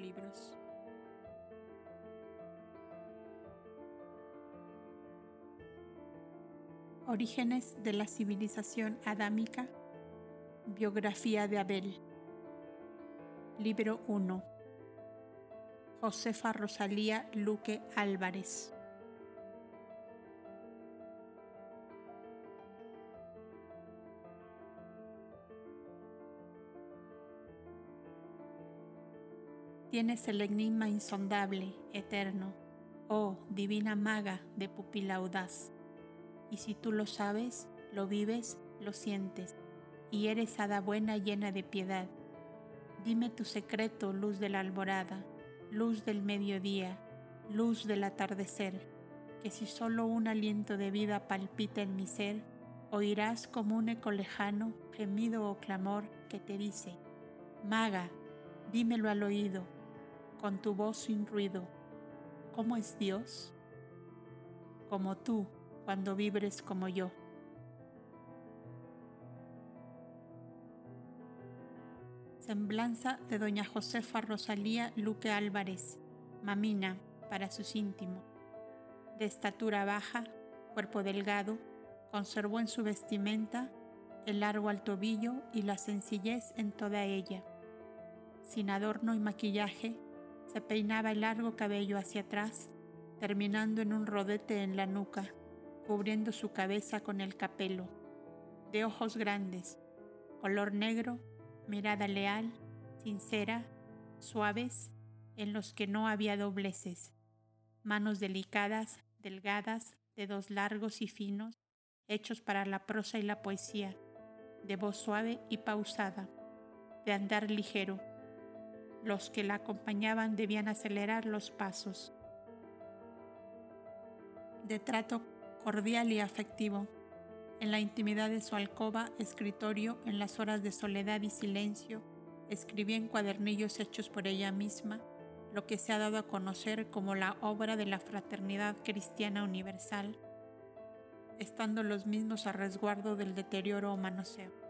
audiolibros. Orígenes de la civilización adámica. Biografía de Abel. Libro 1. Josefa Rosalía Luque Álvarez. Tienes el enigma insondable, eterno, oh divina maga de pupila audaz. Y si tú lo sabes, lo vives, lo sientes, y eres hada buena llena de piedad. Dime tu secreto, luz de la alborada, luz del mediodía, luz del atardecer, que si solo un aliento de vida palpita en mi ser, oirás como un eco lejano, gemido o clamor que te dice, Maga, dímelo al oído, con tu voz sin ruido. ¿Cómo es Dios? Como tú cuando vibres como yo. Semblanza de doña Josefa Rosalía Luque Álvarez, mamina para sus íntimos. De estatura baja, cuerpo delgado, conservó en su vestimenta el largo al tobillo y la sencillez en toda ella. Sin adorno y maquillaje, se peinaba el largo cabello hacia atrás, terminando en un rodete en la nuca, cubriendo su cabeza con el capelo. De ojos grandes, color negro, mirada leal, sincera, suaves, en los que no había dobleces. Manos delicadas, delgadas, dedos largos y finos, hechos para la prosa y la poesía, de voz suave y pausada, de andar ligero los que la acompañaban debían acelerar los pasos. De trato cordial y afectivo, en la intimidad de su alcoba, escritorio, en las horas de soledad y silencio, escribía en cuadernillos hechos por ella misma lo que se ha dado a conocer como la obra de la fraternidad cristiana universal, estando los mismos a resguardo del deterioro o manoseo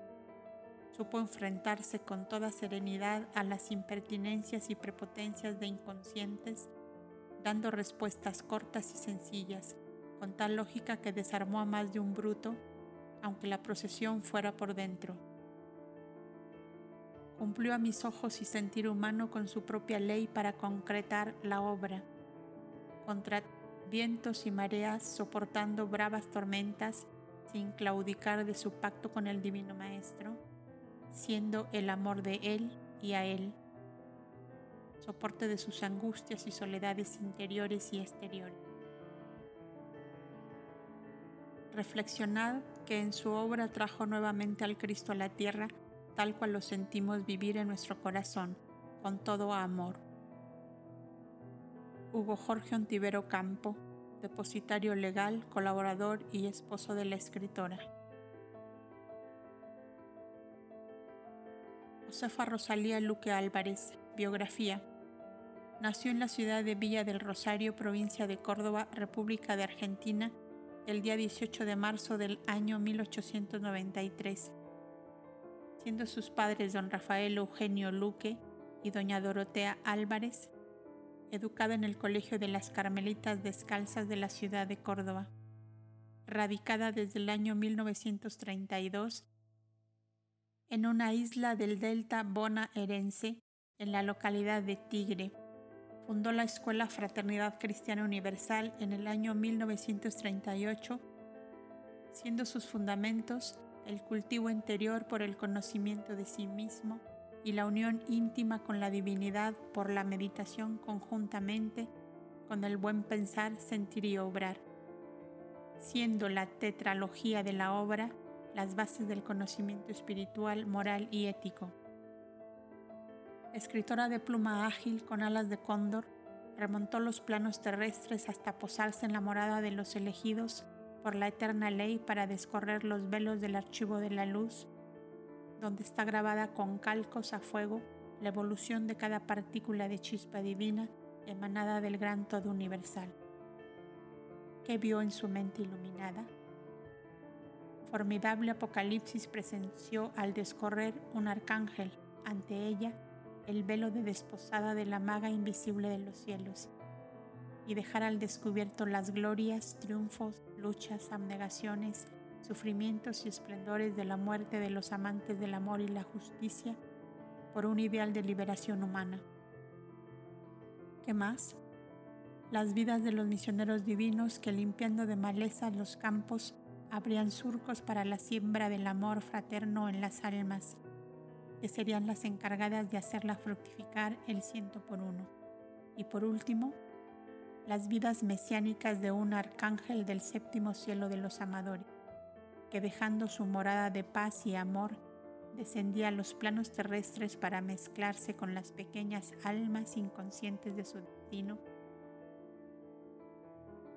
supo enfrentarse con toda serenidad a las impertinencias y prepotencias de inconscientes, dando respuestas cortas y sencillas, con tal lógica que desarmó a más de un bruto, aunque la procesión fuera por dentro. Cumplió a mis ojos y sentir humano con su propia ley para concretar la obra. Contra vientos y mareas, soportando bravas tormentas, sin claudicar de su pacto con el Divino Maestro, siendo el amor de Él y a Él, soporte de sus angustias y soledades interiores y exteriores. Reflexionad que en su obra trajo nuevamente al Cristo a la tierra, tal cual lo sentimos vivir en nuestro corazón, con todo amor. Hugo Jorge Ontivero Campo, depositario legal, colaborador y esposo de la escritora. Josefa Rosalía Luque Álvarez, biografía. Nació en la ciudad de Villa del Rosario, provincia de Córdoba, República de Argentina, el día 18 de marzo del año 1893. Siendo sus padres don Rafael Eugenio Luque y doña Dorotea Álvarez, educada en el Colegio de las Carmelitas Descalzas de la ciudad de Córdoba. Radicada desde el año 1932 en una isla del delta bonaerense, en la localidad de Tigre. Fundó la Escuela Fraternidad Cristiana Universal en el año 1938, siendo sus fundamentos el cultivo interior por el conocimiento de sí mismo y la unión íntima con la divinidad por la meditación conjuntamente con el buen pensar, sentir y obrar, siendo la tetralogía de la obra las bases del conocimiento espiritual, moral y ético. Escritora de pluma ágil con alas de cóndor, remontó los planos terrestres hasta posarse en la morada de los elegidos por la eterna ley para descorrer los velos del archivo de la luz, donde está grabada con calcos a fuego la evolución de cada partícula de chispa divina emanada del gran todo universal. ¿Qué vio en su mente iluminada? Formidable apocalipsis presenció al descorrer un arcángel, ante ella el velo de desposada de la maga invisible de los cielos, y dejar al descubierto las glorias, triunfos, luchas, abnegaciones, sufrimientos y esplendores de la muerte de los amantes del amor y la justicia por un ideal de liberación humana. ¿Qué más? Las vidas de los misioneros divinos que limpiando de maleza los campos abrían surcos para la siembra del amor fraterno en las almas, que serían las encargadas de hacerla fructificar el ciento por uno. Y por último, las vidas mesiánicas de un arcángel del séptimo cielo de los amadores, que dejando su morada de paz y amor, descendía a los planos terrestres para mezclarse con las pequeñas almas inconscientes de su destino,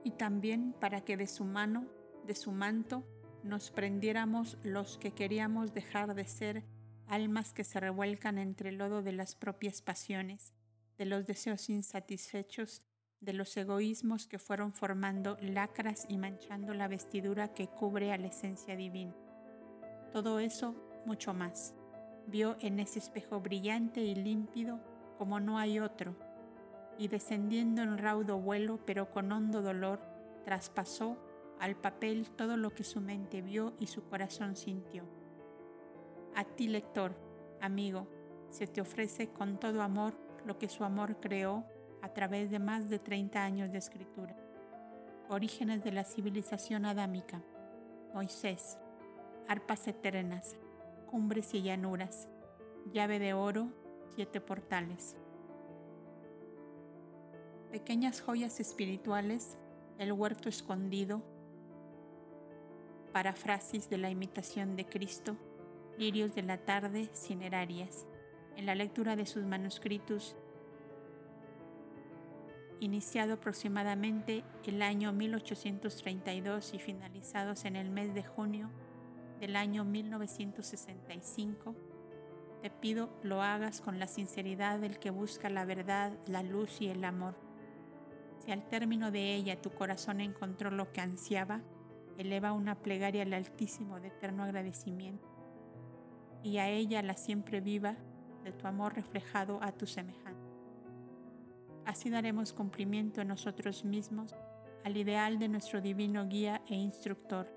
y también para que de su mano, de su manto, nos prendiéramos los que queríamos dejar de ser almas que se revuelcan entre el lodo de las propias pasiones, de los deseos insatisfechos de los egoísmos que fueron formando lacras y manchando la vestidura que cubre a la esencia divina. Todo eso, mucho más, vio en ese espejo brillante y límpido como no hay otro, y descendiendo en raudo vuelo pero con hondo dolor, traspasó al papel todo lo que su mente vio y su corazón sintió. A ti, lector, amigo, se te ofrece con todo amor lo que su amor creó a través de más de 30 años de escritura. Orígenes de la civilización adámica. Moisés. Arpas eternas. Cumbres y llanuras. Llave de oro. Siete portales. Pequeñas joyas espirituales. El huerto escondido. Parafrasis de la imitación de Cristo. Lirios de la tarde cinerarias. En la lectura de sus manuscritos iniciado aproximadamente el año 1832 y finalizados en el mes de junio del año 1965, te pido lo hagas con la sinceridad del que busca la verdad, la luz y el amor. Si al término de ella tu corazón encontró lo que ansiaba, eleva una plegaria al Altísimo de eterno agradecimiento y a ella la siempre viva de tu amor reflejado a tu semejante. Así daremos cumplimiento en nosotros mismos al ideal de nuestro divino guía e instructor.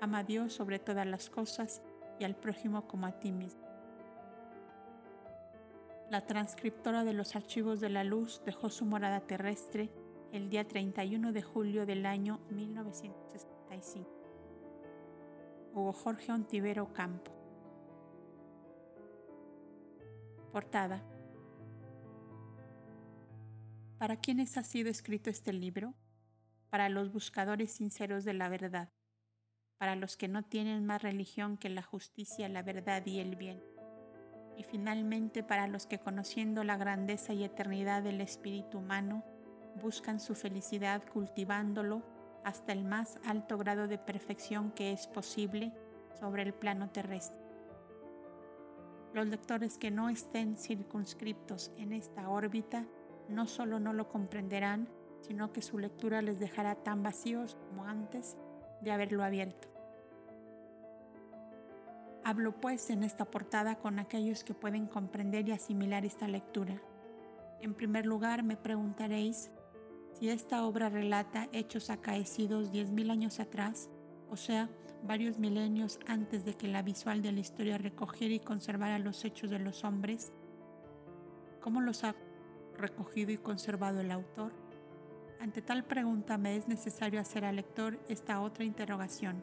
Ama a Dios sobre todas las cosas y al prójimo como a ti mismo. La transcriptora de los archivos de la luz dejó su morada terrestre el día 31 de julio del año 1965. Hugo Jorge Ontivero Campo. Portada. ¿Para quiénes ha sido escrito este libro? Para los buscadores sinceros de la verdad, para los que no tienen más religión que la justicia, la verdad y el bien, y finalmente para los que conociendo la grandeza y eternidad del espíritu humano, buscan su felicidad cultivándolo hasta el más alto grado de perfección que es posible sobre el plano terrestre. Los lectores que no estén circunscriptos en esta órbita no solo no lo comprenderán, sino que su lectura les dejará tan vacíos como antes de haberlo abierto. Hablo pues en esta portada con aquellos que pueden comprender y asimilar esta lectura. En primer lugar, me preguntaréis si esta obra relata hechos acaecidos diez mil años atrás, o sea, varios milenios antes de que la visual de la historia recogiera y conservara los hechos de los hombres, ¿cómo los ha recogido y conservado el autor? Ante tal pregunta me es necesario hacer al lector esta otra interrogación.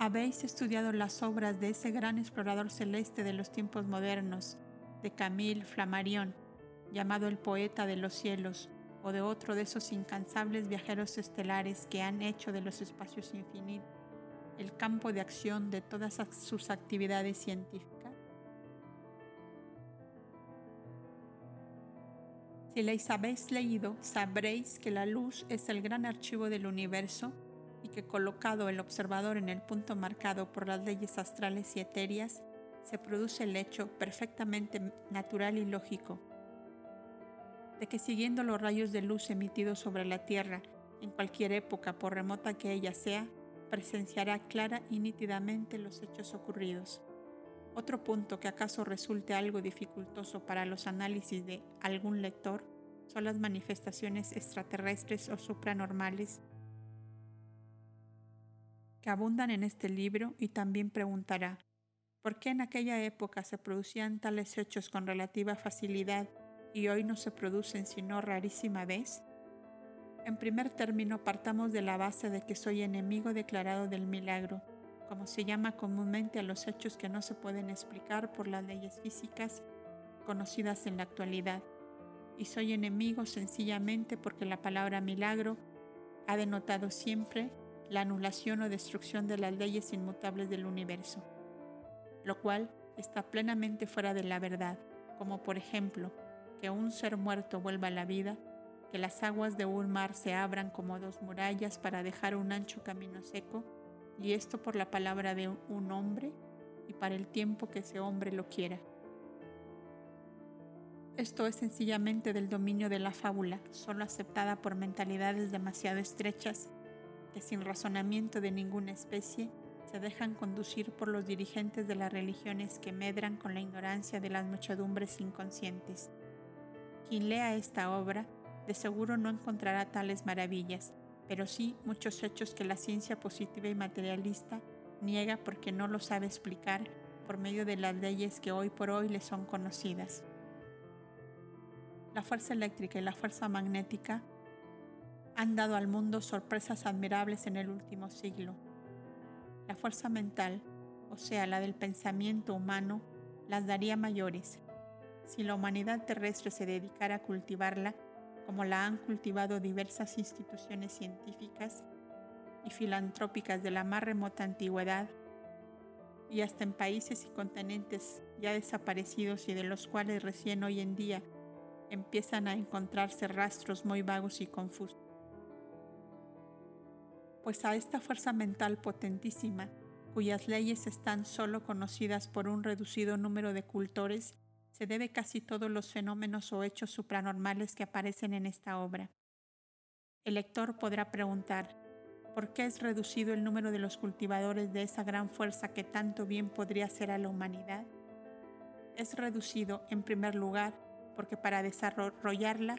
¿Habéis estudiado las obras de ese gran explorador celeste de los tiempos modernos, de Camille Flammarion, llamado el poeta de los cielos, o de otro de esos incansables viajeros estelares que han hecho de los espacios infinitos el campo de acción de todas sus actividades científicas? Si la habéis leído, sabréis que la luz es el gran archivo del universo y que colocado el observador en el punto marcado por las leyes astrales y etéreas, se produce el hecho perfectamente natural y lógico de que siguiendo los rayos de luz emitidos sobre la Tierra en cualquier época, por remota que ella sea, presenciará clara y nítidamente los hechos ocurridos. Otro punto que acaso resulte algo dificultoso para los análisis de algún lector son las manifestaciones extraterrestres o supranormales que abundan en este libro y también preguntará, ¿por qué en aquella época se producían tales hechos con relativa facilidad y hoy no se producen sino rarísima vez? En primer término, partamos de la base de que soy enemigo declarado del milagro, como se llama comúnmente a los hechos que no se pueden explicar por las leyes físicas conocidas en la actualidad. Y soy enemigo sencillamente porque la palabra milagro ha denotado siempre la anulación o destrucción de las leyes inmutables del universo, lo cual está plenamente fuera de la verdad, como por ejemplo que un ser muerto vuelva a la vida que las aguas de un mar se abran como dos murallas para dejar un ancho camino seco, y esto por la palabra de un hombre y para el tiempo que ese hombre lo quiera. Esto es sencillamente del dominio de la fábula, solo aceptada por mentalidades demasiado estrechas que sin razonamiento de ninguna especie se dejan conducir por los dirigentes de las religiones que medran con la ignorancia de las muchedumbres inconscientes. Quien lea esta obra de seguro no encontrará tales maravillas, pero sí muchos hechos que la ciencia positiva y materialista niega porque no lo sabe explicar por medio de las leyes que hoy por hoy le son conocidas. La fuerza eléctrica y la fuerza magnética han dado al mundo sorpresas admirables en el último siglo. La fuerza mental, o sea, la del pensamiento humano, las daría mayores. Si la humanidad terrestre se dedicara a cultivarla, como la han cultivado diversas instituciones científicas y filantrópicas de la más remota antigüedad, y hasta en países y continentes ya desaparecidos y de los cuales recién hoy en día empiezan a encontrarse rastros muy vagos y confusos. Pues a esta fuerza mental potentísima, cuyas leyes están solo conocidas por un reducido número de cultores, se debe casi todos los fenómenos o hechos supranormales que aparecen en esta obra. El lector podrá preguntar, ¿por qué es reducido el número de los cultivadores de esa gran fuerza que tanto bien podría hacer a la humanidad? Es reducido, en primer lugar, porque para desarrollarla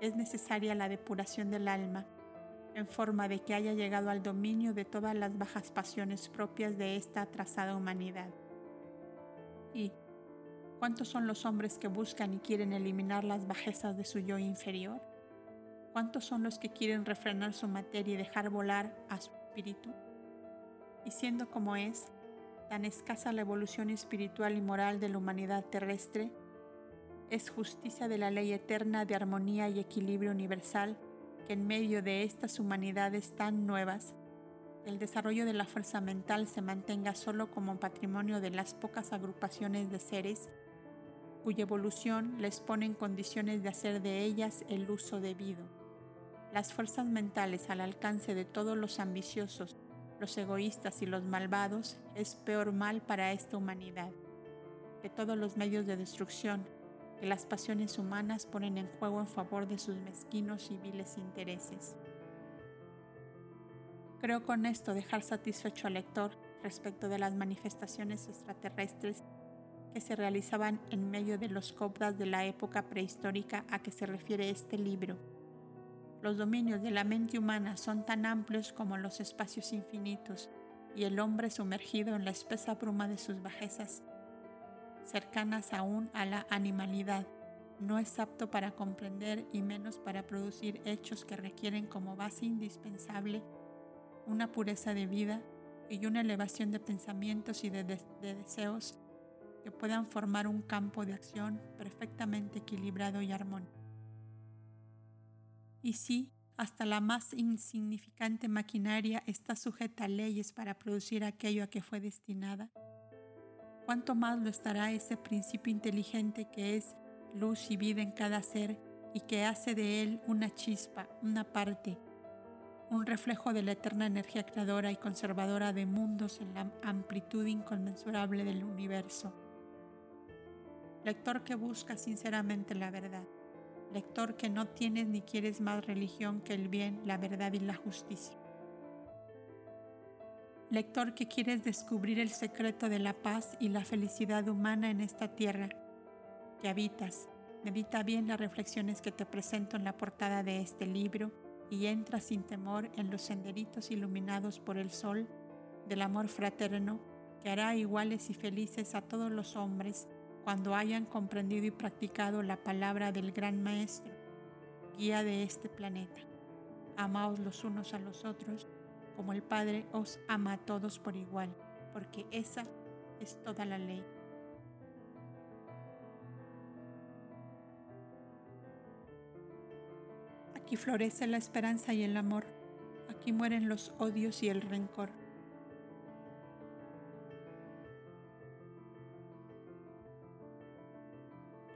es necesaria la depuración del alma, en forma de que haya llegado al dominio de todas las bajas pasiones propias de esta atrasada humanidad. Y, ¿Cuántos son los hombres que buscan y quieren eliminar las bajezas de su yo inferior? ¿Cuántos son los que quieren refrenar su materia y dejar volar a su espíritu? Y siendo como es, tan escasa la evolución espiritual y moral de la humanidad terrestre, es justicia de la ley eterna de armonía y equilibrio universal que en medio de estas humanidades tan nuevas, el desarrollo de la fuerza mental se mantenga solo como patrimonio de las pocas agrupaciones de seres cuya evolución les pone en condiciones de hacer de ellas el uso debido. Las fuerzas mentales al alcance de todos los ambiciosos, los egoístas y los malvados es peor mal para esta humanidad que todos los medios de destrucción que las pasiones humanas ponen en juego en favor de sus mezquinos y viles intereses. Creo con esto dejar satisfecho al lector respecto de las manifestaciones extraterrestres que se realizaban en medio de los cobras de la época prehistórica a que se refiere este libro. Los dominios de la mente humana son tan amplios como los espacios infinitos y el hombre sumergido en la espesa bruma de sus bajezas, cercanas aún a la animalidad, no es apto para comprender y menos para producir hechos que requieren como base indispensable una pureza de vida y una elevación de pensamientos y de deseos que puedan formar un campo de acción perfectamente equilibrado y armónico. Y si hasta la más insignificante maquinaria está sujeta a leyes para producir aquello a que fue destinada, ¿cuánto más lo estará ese principio inteligente que es luz y vida en cada ser y que hace de él una chispa, una parte, un reflejo de la eterna energía creadora y conservadora de mundos en la amplitud inconmensurable del universo? Lector que busca sinceramente la verdad, lector que no tienes ni quieres más religión que el bien, la verdad y la justicia. Lector que quieres descubrir el secreto de la paz y la felicidad humana en esta tierra. Que habitas, medita bien las reflexiones que te presento en la portada de este libro y entra sin temor en los senderitos iluminados por el sol del amor fraterno que hará iguales y felices a todos los hombres cuando hayan comprendido y practicado la palabra del gran Maestro, guía de este planeta. Amaos los unos a los otros como el Padre os ama a todos por igual, porque esa es toda la ley. Aquí florece la esperanza y el amor, aquí mueren los odios y el rencor.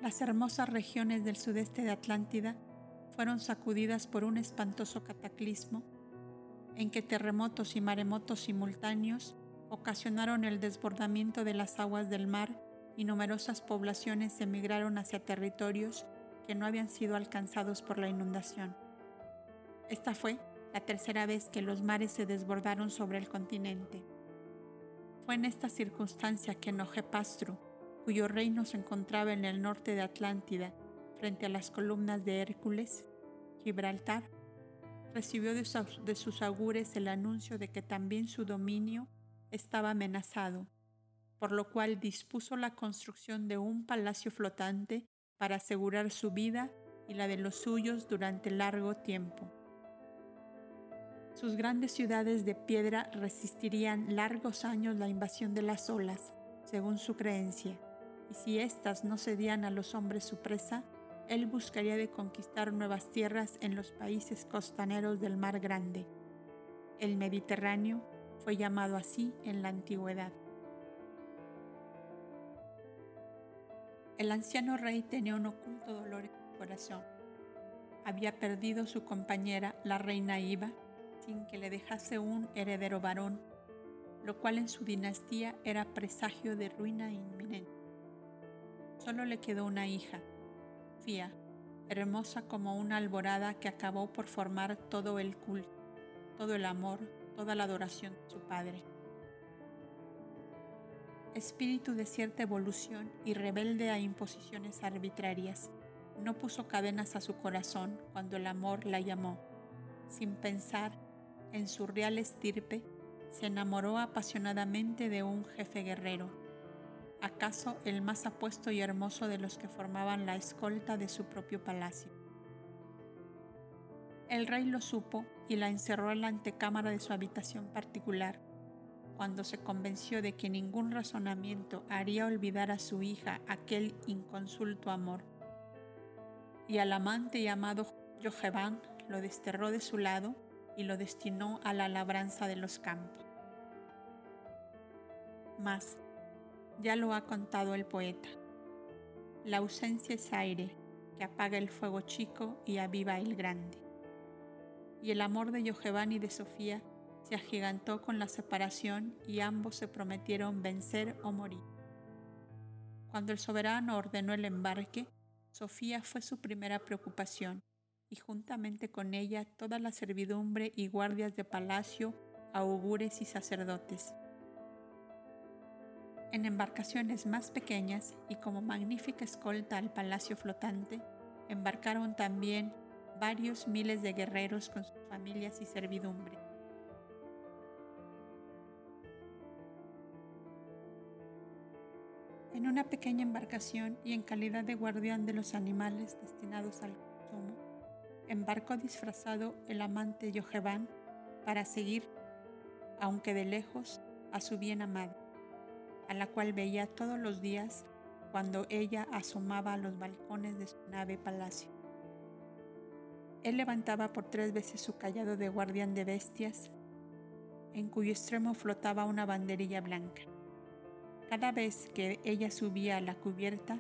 Las hermosas regiones del sudeste de Atlántida fueron sacudidas por un espantoso cataclismo en que terremotos y maremotos simultáneos ocasionaron el desbordamiento de las aguas del mar y numerosas poblaciones emigraron hacia territorios que no habían sido alcanzados por la inundación. Esta fue la tercera vez que los mares se desbordaron sobre el continente. Fue en esta circunstancia que Nojepastru, cuyo reino se encontraba en el norte de Atlántida, frente a las columnas de Hércules, Gibraltar, recibió de sus, augures el anuncio de que también su dominio estaba amenazado, por lo cual dispuso la construcción de un palacio flotante para asegurar su vida y la de los suyos durante largo tiempo. Sus grandes ciudades de piedra resistirían largos años la invasión de las olas, según su creencia, y si éstas no cedían a los hombres su presa, él buscaría de conquistar nuevas tierras en los países costaneros del Mar Grande. El Mediterráneo fue llamado así en la antigüedad. El anciano rey tenía un oculto dolor en su corazón. Había perdido su compañera, la reina Iva, sin que le dejase un heredero varón, lo cual en su dinastía era presagio de ruina inminente. Solo le quedó una hija, hermosa como una alborada que acabó por formar todo el culto, todo el amor, toda la adoración de su Padre. Espíritu de cierta evolución y rebelde a imposiciones arbitrarias, no puso cadenas a su corazón cuando el amor la llamó. Sin pensar en su real estirpe, se enamoró apasionadamente de un jefe guerrero acaso el más apuesto y hermoso de los que formaban la escolta de su propio palacio. El rey lo supo y la encerró en la antecámara de su habitación particular, cuando se convenció de que ningún razonamiento haría olvidar a su hija aquel inconsulto amor. Y al amante llamado Jojeban lo desterró de su lado y lo destinó a la labranza de los campos. Ya lo ha contado el poeta. La ausencia es aire que apaga el fuego chico y aviva el grande. Y el amor de Yojevan y de Sofía se agigantó con la separación y ambos se prometieron vencer o morir. Cuando el soberano ordenó el embarque, Sofía fue su primera preocupación y juntamente con ella toda la servidumbre y guardias de palacio, augures y sacerdotes en embarcaciones más pequeñas y como magnífica escolta al palacio flotante, embarcaron también varios miles de guerreros con sus familias y servidumbre. En una pequeña embarcación y en calidad de guardián de los animales destinados al consumo, embarcó disfrazado el amante Yojeban para seguir, aunque de lejos, a su bien amado a la cual veía todos los días cuando ella asomaba a los balcones de su nave palacio. Él levantaba por tres veces su callado de guardián de bestias, en cuyo extremo flotaba una banderilla blanca. Cada vez que ella subía a la cubierta,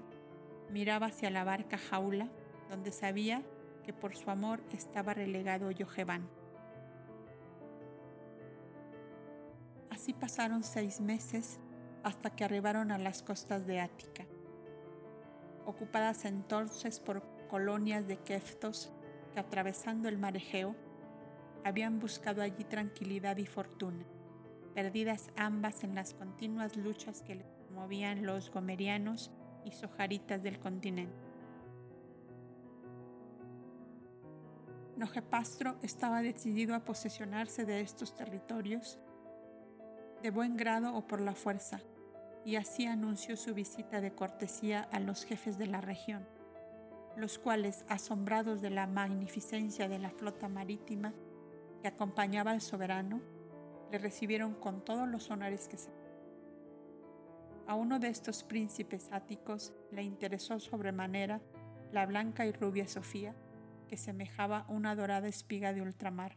miraba hacia la barca jaula, donde sabía que por su amor estaba relegado Yojeban. Así pasaron seis meses hasta que arribaron a las costas de Ática, ocupadas entonces por colonias de keftos que atravesando el mar Egeo habían buscado allí tranquilidad y fortuna. perdidas ambas en las continuas luchas que le movían los gomerianos y sojaritas del continente. Nojepastro estaba decidido a posesionarse de estos territorios de buen grado o por la fuerza, y así anunció su visita de cortesía a los jefes de la región, los cuales, asombrados de la magnificencia de la flota marítima que acompañaba al soberano, le recibieron con todos los honores que se. A uno de estos príncipes áticos le interesó sobremanera la blanca y rubia Sofía, que semejaba una dorada espiga de ultramar.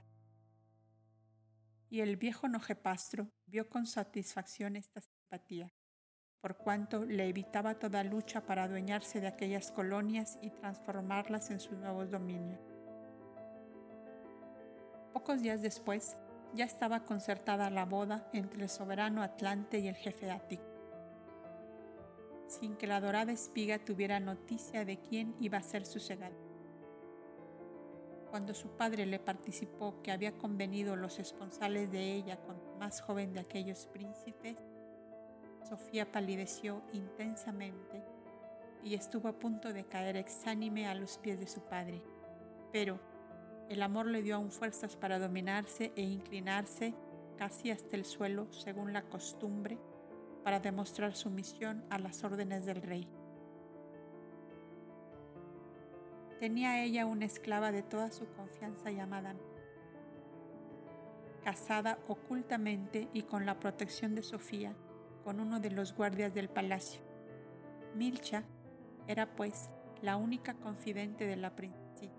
Y el viejo Nojepastro vio con satisfacción esta simpatía, por cuanto le evitaba toda lucha para adueñarse de aquellas colonias y transformarlas en sus nuevos dominios. Pocos días después, ya estaba concertada la boda entre el soberano Atlante y el jefe ático, sin que la dorada espiga tuviera noticia de quién iba a ser su segado. Cuando su padre le participó que había convenido los esponsales de ella con el más joven de aquellos príncipes, Sofía palideció intensamente y estuvo a punto de caer exánime a los pies de su padre. Pero el amor le dio aún fuerzas para dominarse e inclinarse casi hasta el suelo según la costumbre para demostrar sumisión a las órdenes del rey. Tenía ella una esclava de toda su confianza llamada casada ocultamente y con la protección de Sofía con uno de los guardias del palacio. Milcha era pues la única confidente de la princesa,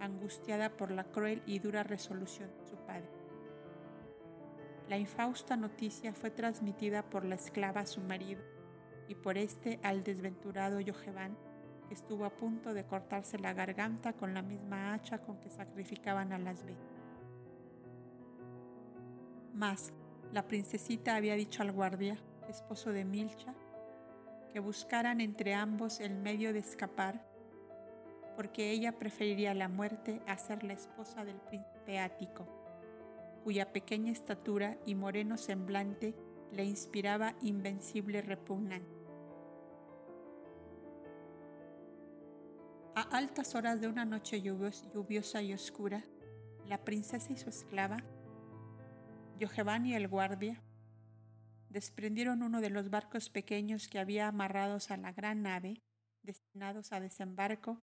angustiada por la cruel y dura resolución de su padre. La infausta noticia fue transmitida por la esclava a su marido y por este al desventurado Yoheván, que estuvo a punto de cortarse la garganta con la misma hacha con que sacrificaban a las B. Mas la princesita había dicho al guardia, esposo de Milcha, que buscaran entre ambos el medio de escapar, porque ella preferiría la muerte a ser la esposa del príncipe ático, cuya pequeña estatura y moreno semblante le inspiraba invencible repugnancia. A altas horas de una noche lluviosa y oscura, la princesa y su esclava, Yojevan y el guardia, desprendieron uno de los barcos pequeños que había amarrados a la gran nave, destinados a desembarco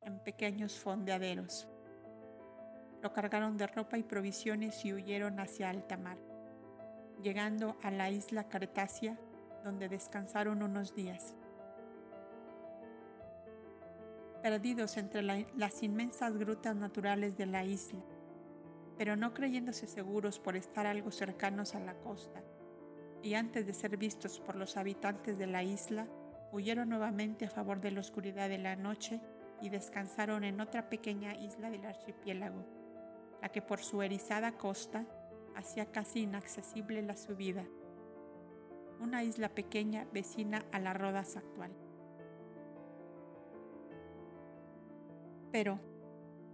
en pequeños fondeaderos. Lo cargaron de ropa y provisiones y huyeron hacia alta mar, llegando a la isla Cartasia, donde descansaron unos días. perdidos entre las inmensas grutas naturales de la isla, pero no creyéndose seguros por estar algo cercanos a la costa, y antes de ser vistos por los habitantes de la isla, huyeron nuevamente a favor de la oscuridad de la noche y descansaron en otra pequeña isla del archipiélago, la que por su erizada costa hacía casi inaccesible la subida, una isla pequeña vecina a la Rodas actual. Pero,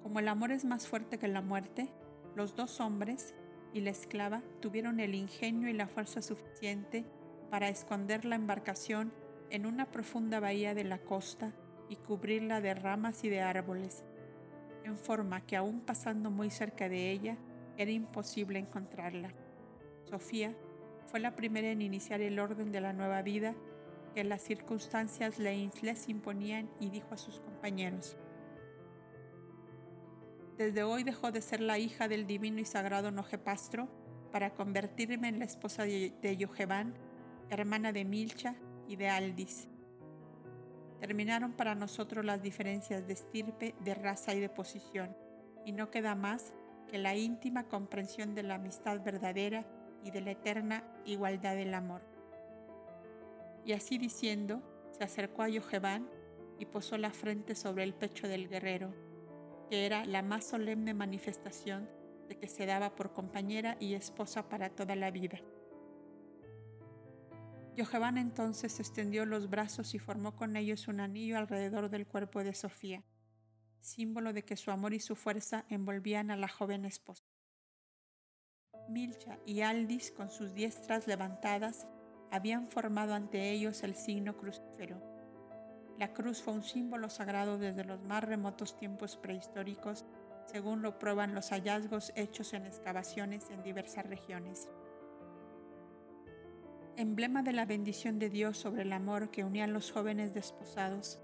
como el amor es más fuerte que la muerte, los dos hombres y la esclava tuvieron el ingenio y la fuerza suficiente para esconder la embarcación en una profunda bahía de la costa y cubrirla de ramas y de árboles, en forma que aún pasando muy cerca de ella era imposible encontrarla. Sofía fue la primera en iniciar el orden de la nueva vida que las circunstancias les imponían y dijo a sus compañeros, desde hoy dejó de ser la hija del divino y sagrado Nojepastro para convertirme en la esposa de, de hermana de Milcha y de Aldis. Terminaron para nosotros las diferencias de estirpe, de raza y de posición, y no queda más que la íntima comprensión de la amistad verdadera y de la eterna igualdad del amor. Y así diciendo, se acercó a Yoheván y posó la frente sobre el pecho del guerrero que era la más solemne manifestación de que se daba por compañera y esposa para toda la vida. Yohavan entonces extendió los brazos y formó con ellos un anillo alrededor del cuerpo de Sofía, símbolo de que su amor y su fuerza envolvían a la joven esposa. Milcha y Aldis, con sus diestras levantadas, habían formado ante ellos el signo crucífero. La cruz fue un símbolo sagrado desde los más remotos tiempos prehistóricos, según lo prueban los hallazgos hechos en excavaciones en diversas regiones. Emblema de la bendición de Dios sobre el amor que unían los jóvenes desposados,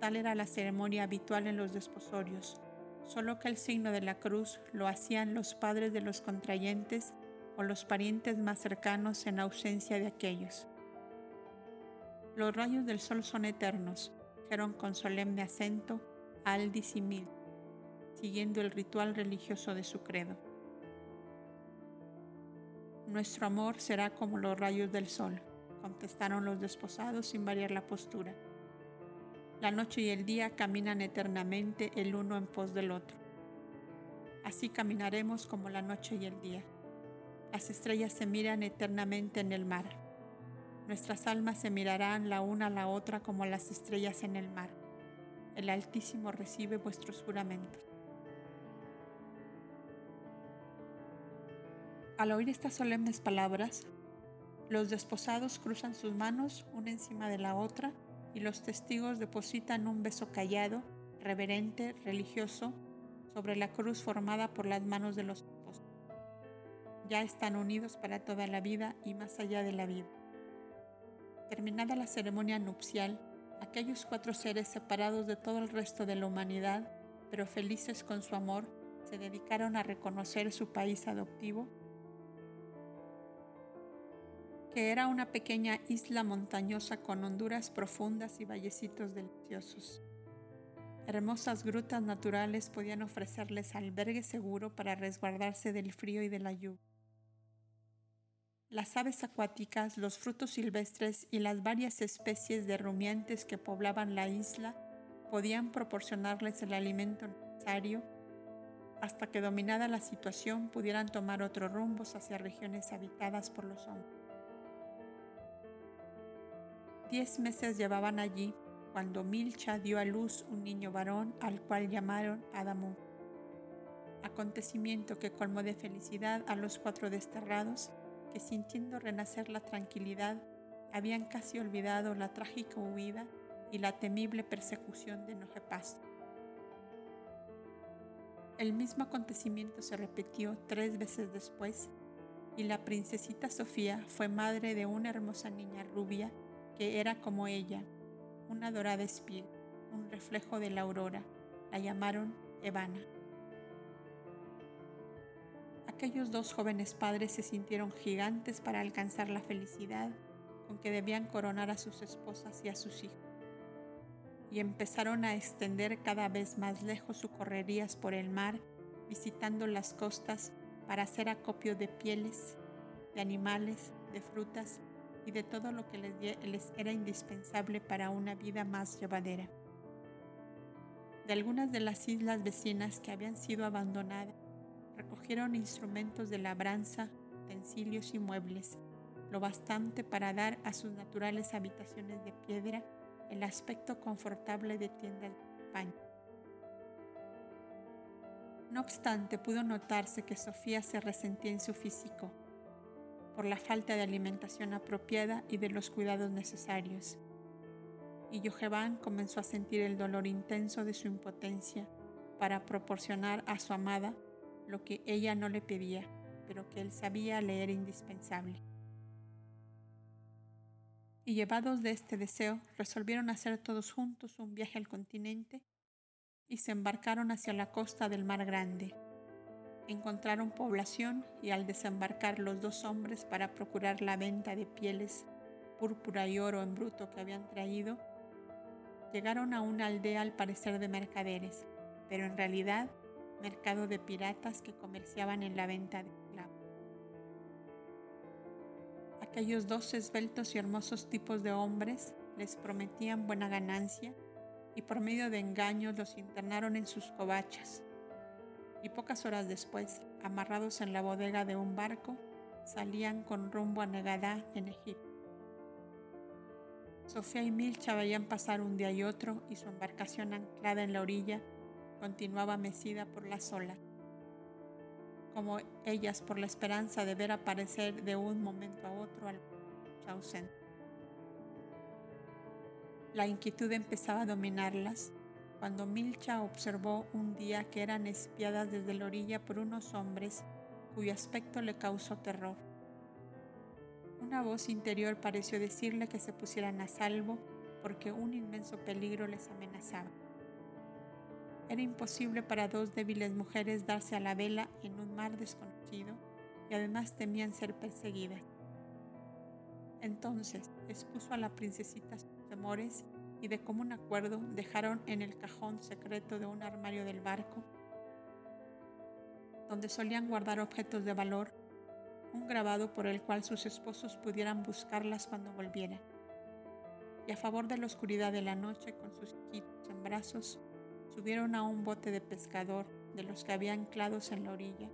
tal era la ceremonia habitual en los desposorios, solo que el signo de la cruz lo hacían los padres de los contrayentes o los parientes más cercanos en ausencia de aquellos. Los rayos del sol son eternos, dijeron con solemne acento Aldis y Mil, siguiendo el ritual religioso de su credo. Nuestro amor será como los rayos del sol, contestaron los desposados sin variar la postura. La noche y el día caminan eternamente el uno en pos del otro. Así caminaremos como la noche y el día. Las estrellas se miran eternamente en el mar. Nuestras almas se mirarán la una a la otra como las estrellas en el mar. El Altísimo recibe vuestros juramentos. Al oír estas solemnes palabras, los desposados cruzan sus manos una encima de la otra y los testigos depositan un beso callado, reverente, religioso, sobre la cruz formada por las manos de los esposos. Ya están unidos para toda la vida y más allá de la vida. Terminada la ceremonia nupcial, aquellos cuatro seres separados de todo el resto de la humanidad, pero felices con su amor, se dedicaron a reconocer su país adoptivo que era una pequeña isla montañosa con honduras profundas y vallecitos deliciosos. Hermosas grutas naturales podían ofrecerles albergue seguro para resguardarse del frío y de la lluvia. Las aves acuáticas, los frutos silvestres y las varias especies de rumiantes que poblaban la isla podían proporcionarles el alimento necesario hasta que dominada la situación pudieran tomar otros rumbos hacia regiones habitadas por los hombres. Diez meses llevaban allí cuando Milcha dio a luz un niño varón al cual llamaron Adamú. Acontecimiento que colmó de felicidad a los cuatro desterrados que sintiendo renacer la tranquilidad habían casi olvidado la trágica huida y la temible persecución de Nojepasto. El mismo acontecimiento se repitió tres veces después y la princesita Sofía fue madre de una hermosa niña rubia que era como ella, una dorada espiga, un reflejo de la aurora. La llamaron Evana. Aquellos dos jóvenes padres se sintieron gigantes para alcanzar la felicidad con que debían coronar a sus esposas y a sus hijos. Y empezaron a extender cada vez más lejos sus correrías por el mar, visitando las costas para hacer acopio de pieles, de animales, de frutas y de todo lo que les, era indispensable para una vida más llevadera. De algunas de las islas vecinas que habían sido abandonadas, recogieron instrumentos de labranza, utensilios y muebles, lo bastante para dar a sus naturales habitaciones de piedra el aspecto confortable de tiendas de España. No obstante, pudo notarse que Sofía se resentía en su físico por la falta de alimentación apropiada y de los cuidados necesarios. Y Yoheván comenzó a sentir el dolor intenso de su impotencia para proporcionar a su amada lo que ella no le pedía, pero que él sabía le era indispensable. Y llevados de este deseo, resolvieron hacer todos juntos un viaje al continente y se embarcaron hacia la costa del Mar Grande encontraron población y al desembarcar los dos hombres para procurar la venta de pieles, púrpura y oro en bruto que habían traído, llegaron a una aldea al parecer de mercaderes, pero en realidad mercado de piratas que comerciaban en la venta de esclavos. Aquellos dos esbeltos y hermosos tipos de hombres les prometían buena ganancia y por medio de engaños los internaron en sus covachas y pocas horas después, amarrados en la bodega de un barco, salían con rumbo a Negadá en Egipto. Sofía y Milcha veían pasar un día y otro y su embarcación anclada en la orilla continuaba mecida por las olas. como ellas por la esperanza de ver aparecer de un momento a otro al ausente. La inquietud empezaba a dominarlas cuando Milcha observó un día que eran espiadas desde la orilla por unos hombres cuyo aspecto le causó terror. Una voz interior pareció decirle que se pusieran a salvo porque un inmenso peligro les amenazaba. Era imposible para dos débiles mujeres darse a la vela en un mar desconocido y además temían ser perseguidas. Entonces expuso a la princesita sus temores y de común acuerdo dejaron en el cajón secreto de un armario del barco, donde solían guardar objetos de valor, un grabado por el cual sus esposos pudieran buscarlas cuando volvieran. Y a favor de la oscuridad de la noche, con sus hijitos en brazos, subieron a un bote de pescador de los que había anclados en la orilla,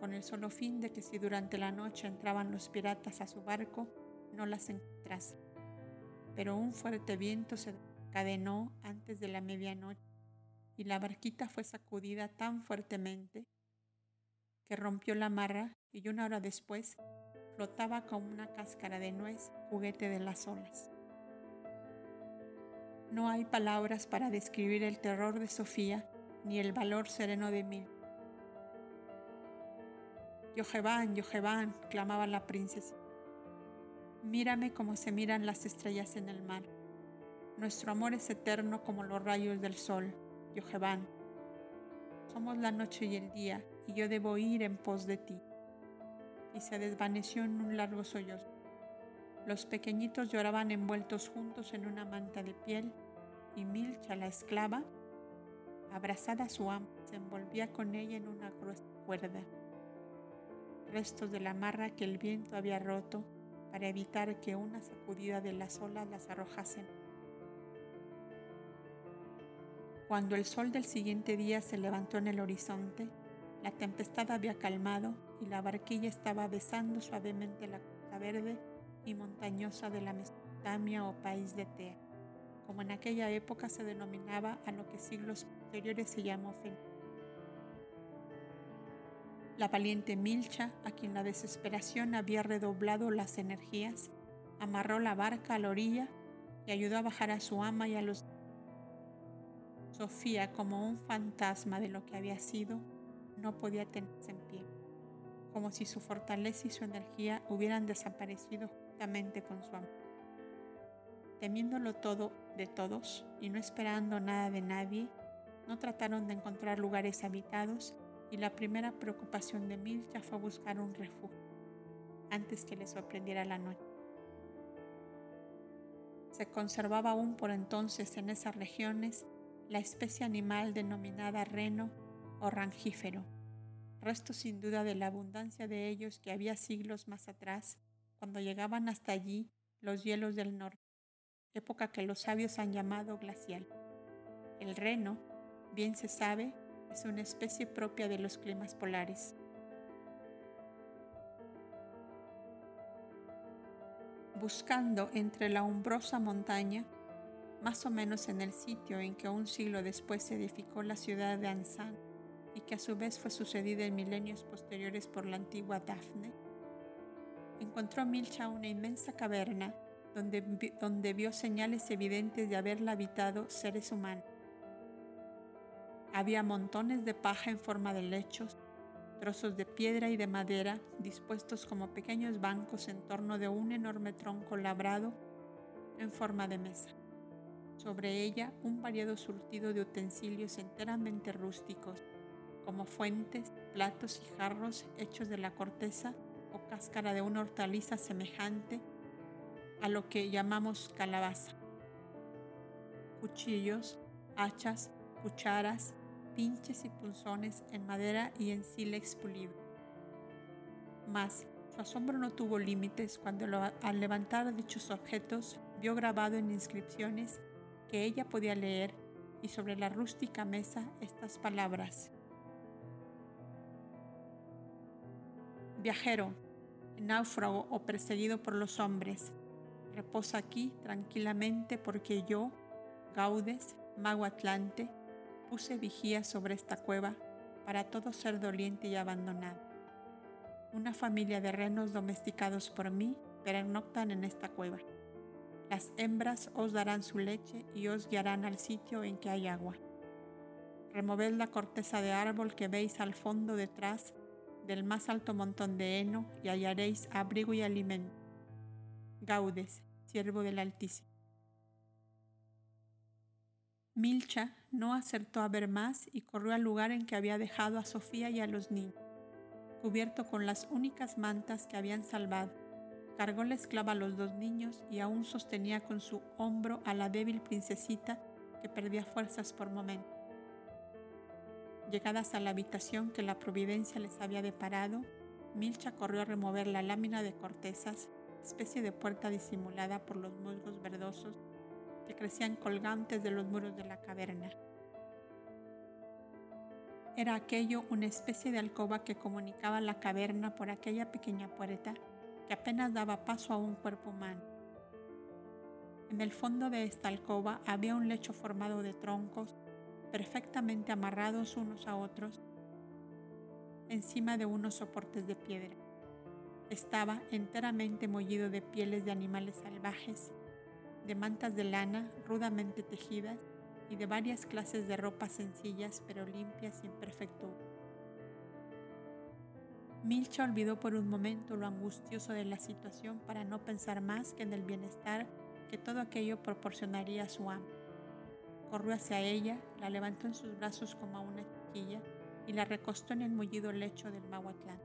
con el solo fin de que si durante la noche entraban los piratas a su barco, no las encontrasen. Pero un fuerte viento se cadenó antes de la medianoche y la barquita fue sacudida tan fuertemente que rompió la marra y una hora después flotaba como una cáscara de nuez juguete de las olas. No hay palabras para describir el terror de Sofía ni el valor sereno de Mil. Yojevan, Yojevan, clamaba la princesa. Mírame como se miran las estrellas en el mar. Nuestro amor es eterno como los rayos del sol, Yojevan. Somos la noche y el día, y yo debo ir en pos de ti. Y se desvaneció en un largo sollozo. Los pequeñitos lloraban envueltos juntos en una manta de piel y Milcha, la esclava, abrazada a su amo, se envolvía con ella en una gruesa cuerda. Restos de la marra que el viento había roto para evitar que una sacudida de las olas las arrojasen. Cuando el sol del siguiente día se levantó en el horizonte, la tempestad había calmado y la barquilla estaba besando suavemente la costa verde y montañosa de la Mesopotamia o país de Tea, como en aquella época se denominaba a lo que siglos posteriores se llamó Fen. La valiente Milcha, a quien la desesperación había redoblado las energías, amarró la barca a la orilla y ayudó a bajar a su ama y a los... Sofía, como un fantasma de lo que había sido, no podía tenerse en pie, como si su fortaleza y su energía hubieran desaparecido con su amor. Temiéndolo todo de todos y no esperando nada de nadie, no trataron de encontrar lugares habitados y la primera preocupación de Milcha fue buscar un refugio antes que le sorprendiera la noche. Se conservaba aún por entonces en esas regiones la especie animal denominada reno o rangífero, resto sin duda de la abundancia de ellos que había siglos más atrás cuando llegaban hasta allí los hielos del norte, época que los sabios han llamado glacial. El reno, bien se sabe, es una especie propia de los climas polares. Buscando entre la umbrosa montaña, más o menos en el sitio en que un siglo después se edificó la ciudad de Ansan y que a su vez fue sucedida en milenios posteriores por la antigua Dafne, encontró Milcha una inmensa caverna donde, donde vio señales evidentes de haberla habitado seres humanos. Había montones de paja en forma de lechos, trozos de piedra y de madera dispuestos como pequeños bancos en torno de un enorme tronco labrado en forma de mesa. Sobre ella un variado surtido de utensilios enteramente rústicos, como fuentes, platos y jarros hechos de la corteza o cáscara de una hortaliza semejante a lo que llamamos calabaza. Cuchillos, hachas, cucharas, pinches y punzones en madera y en sílex pulido. Mas su asombro no tuvo límites cuando al levantar dichos objetos vio grabado en inscripciones que ella podía leer y sobre la rústica mesa estas palabras. Viajero, náufrago o perseguido por los hombres, reposa aquí tranquilamente porque yo, Gaudes, mago atlante, puse vigía sobre esta cueva para todo ser doliente y abandonado. Una familia de renos domesticados por mí pernoctan en esta cueva. Las hembras os darán su leche y os guiarán al sitio en que hay agua. Removed la corteza de árbol que veis al fondo detrás del más alto montón de heno y hallaréis abrigo y alimento. Gaudes, siervo del Altísimo. Milcha no acertó a ver más y corrió al lugar en que había dejado a Sofía y a los niños, cubierto con las únicas mantas que habían salvado Cargó la esclava a los dos niños y aún sostenía con su hombro a la débil princesita que perdía fuerzas por momento. Llegadas a la habitación que la providencia les había deparado, Milcha corrió a remover la lámina de cortezas, especie de puerta disimulada por los musgos verdosos que crecían colgantes de los muros de la caverna. Era aquello una especie de alcoba que comunicaba la caverna por aquella pequeña puerta que apenas daba paso a un cuerpo humano. En el fondo de esta alcoba había un lecho formado de troncos perfectamente amarrados unos a otros encima de unos soportes de piedra. Estaba enteramente mollido de pieles de animales salvajes, de mantas de lana rudamente tejidas y de varias clases de ropas sencillas pero limpias y en Milcha olvidó por un momento lo angustioso de la situación para no pensar más que en el bienestar que todo aquello proporcionaría a su amo. Corrió hacia ella, la levantó en sus brazos como a una chiquilla y la recostó en el mullido lecho del Mahuatlán.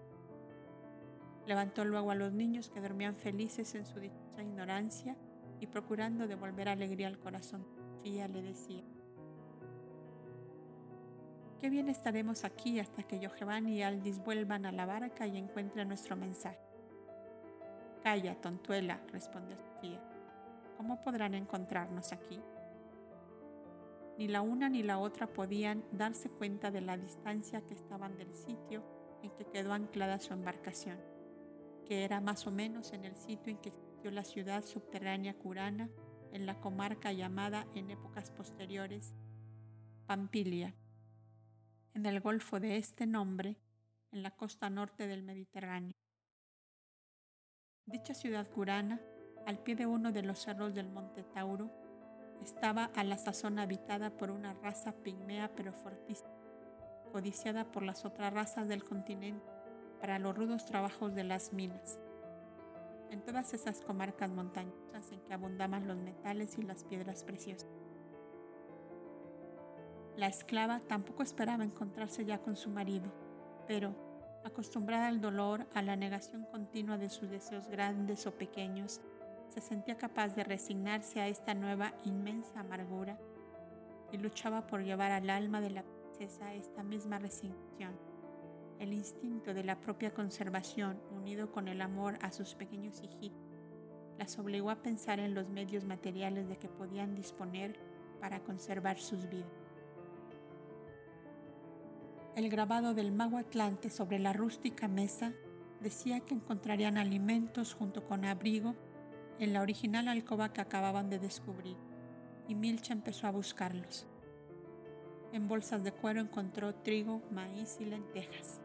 Levantó luego a los niños que dormían felices en su dichosa ignorancia y procurando devolver alegría al corazón, Sofía le decía, Qué bien estaremos aquí hasta que Giovanni y Aldis vuelvan a la barca y encuentren nuestro mensaje. Calla, tontuela, respondió Sofía. ¿Cómo podrán encontrarnos aquí? Ni la una ni la otra podían darse cuenta de la distancia que estaban del sitio en que quedó anclada su embarcación, que era más o menos en el sitio en que existió la ciudad subterránea curana en la comarca llamada en épocas posteriores Pampilia en el golfo de este nombre, en la costa norte del Mediterráneo. Dicha ciudad curana, al pie de uno de los cerros del Monte Tauro, estaba a la sazón habitada por una raza pigmea pero fortísima, codiciada por las otras razas del continente para los rudos trabajos de las minas. En todas esas comarcas montañosas en que abundaban los metales y las piedras preciosas. La esclava tampoco esperaba encontrarse ya con su marido, pero, acostumbrada al dolor, a la negación continua de sus deseos grandes o pequeños, se sentía capaz de resignarse a esta nueva inmensa amargura y luchaba por llevar al alma de la princesa esta misma resignación. El instinto de la propia conservación, unido con el amor a sus pequeños hijitos, las obligó a pensar en los medios materiales de que podían disponer para conservar sus vidas. El grabado del mago Atlante sobre la rústica mesa decía que encontrarían alimentos junto con abrigo en la original alcoba que acababan de descubrir, y Milcha empezó a buscarlos. En bolsas de cuero encontró trigo, maíz y lentejas,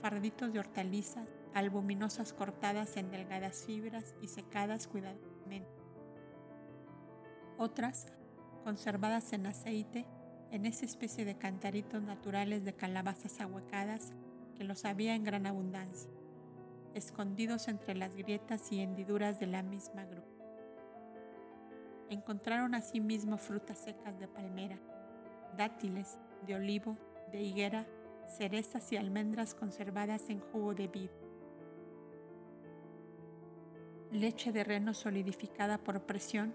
farditos de hortalizas, albuminosas cortadas en delgadas fibras y secadas cuidadosamente. Otras, conservadas en aceite, en esa especie de cantaritos naturales de calabazas ahuecadas que los había en gran abundancia, escondidos entre las grietas y hendiduras de la misma grupa. Encontraron asimismo frutas secas de palmera, dátiles, de olivo, de higuera, cerezas y almendras conservadas en jugo de vid, leche de reno solidificada por presión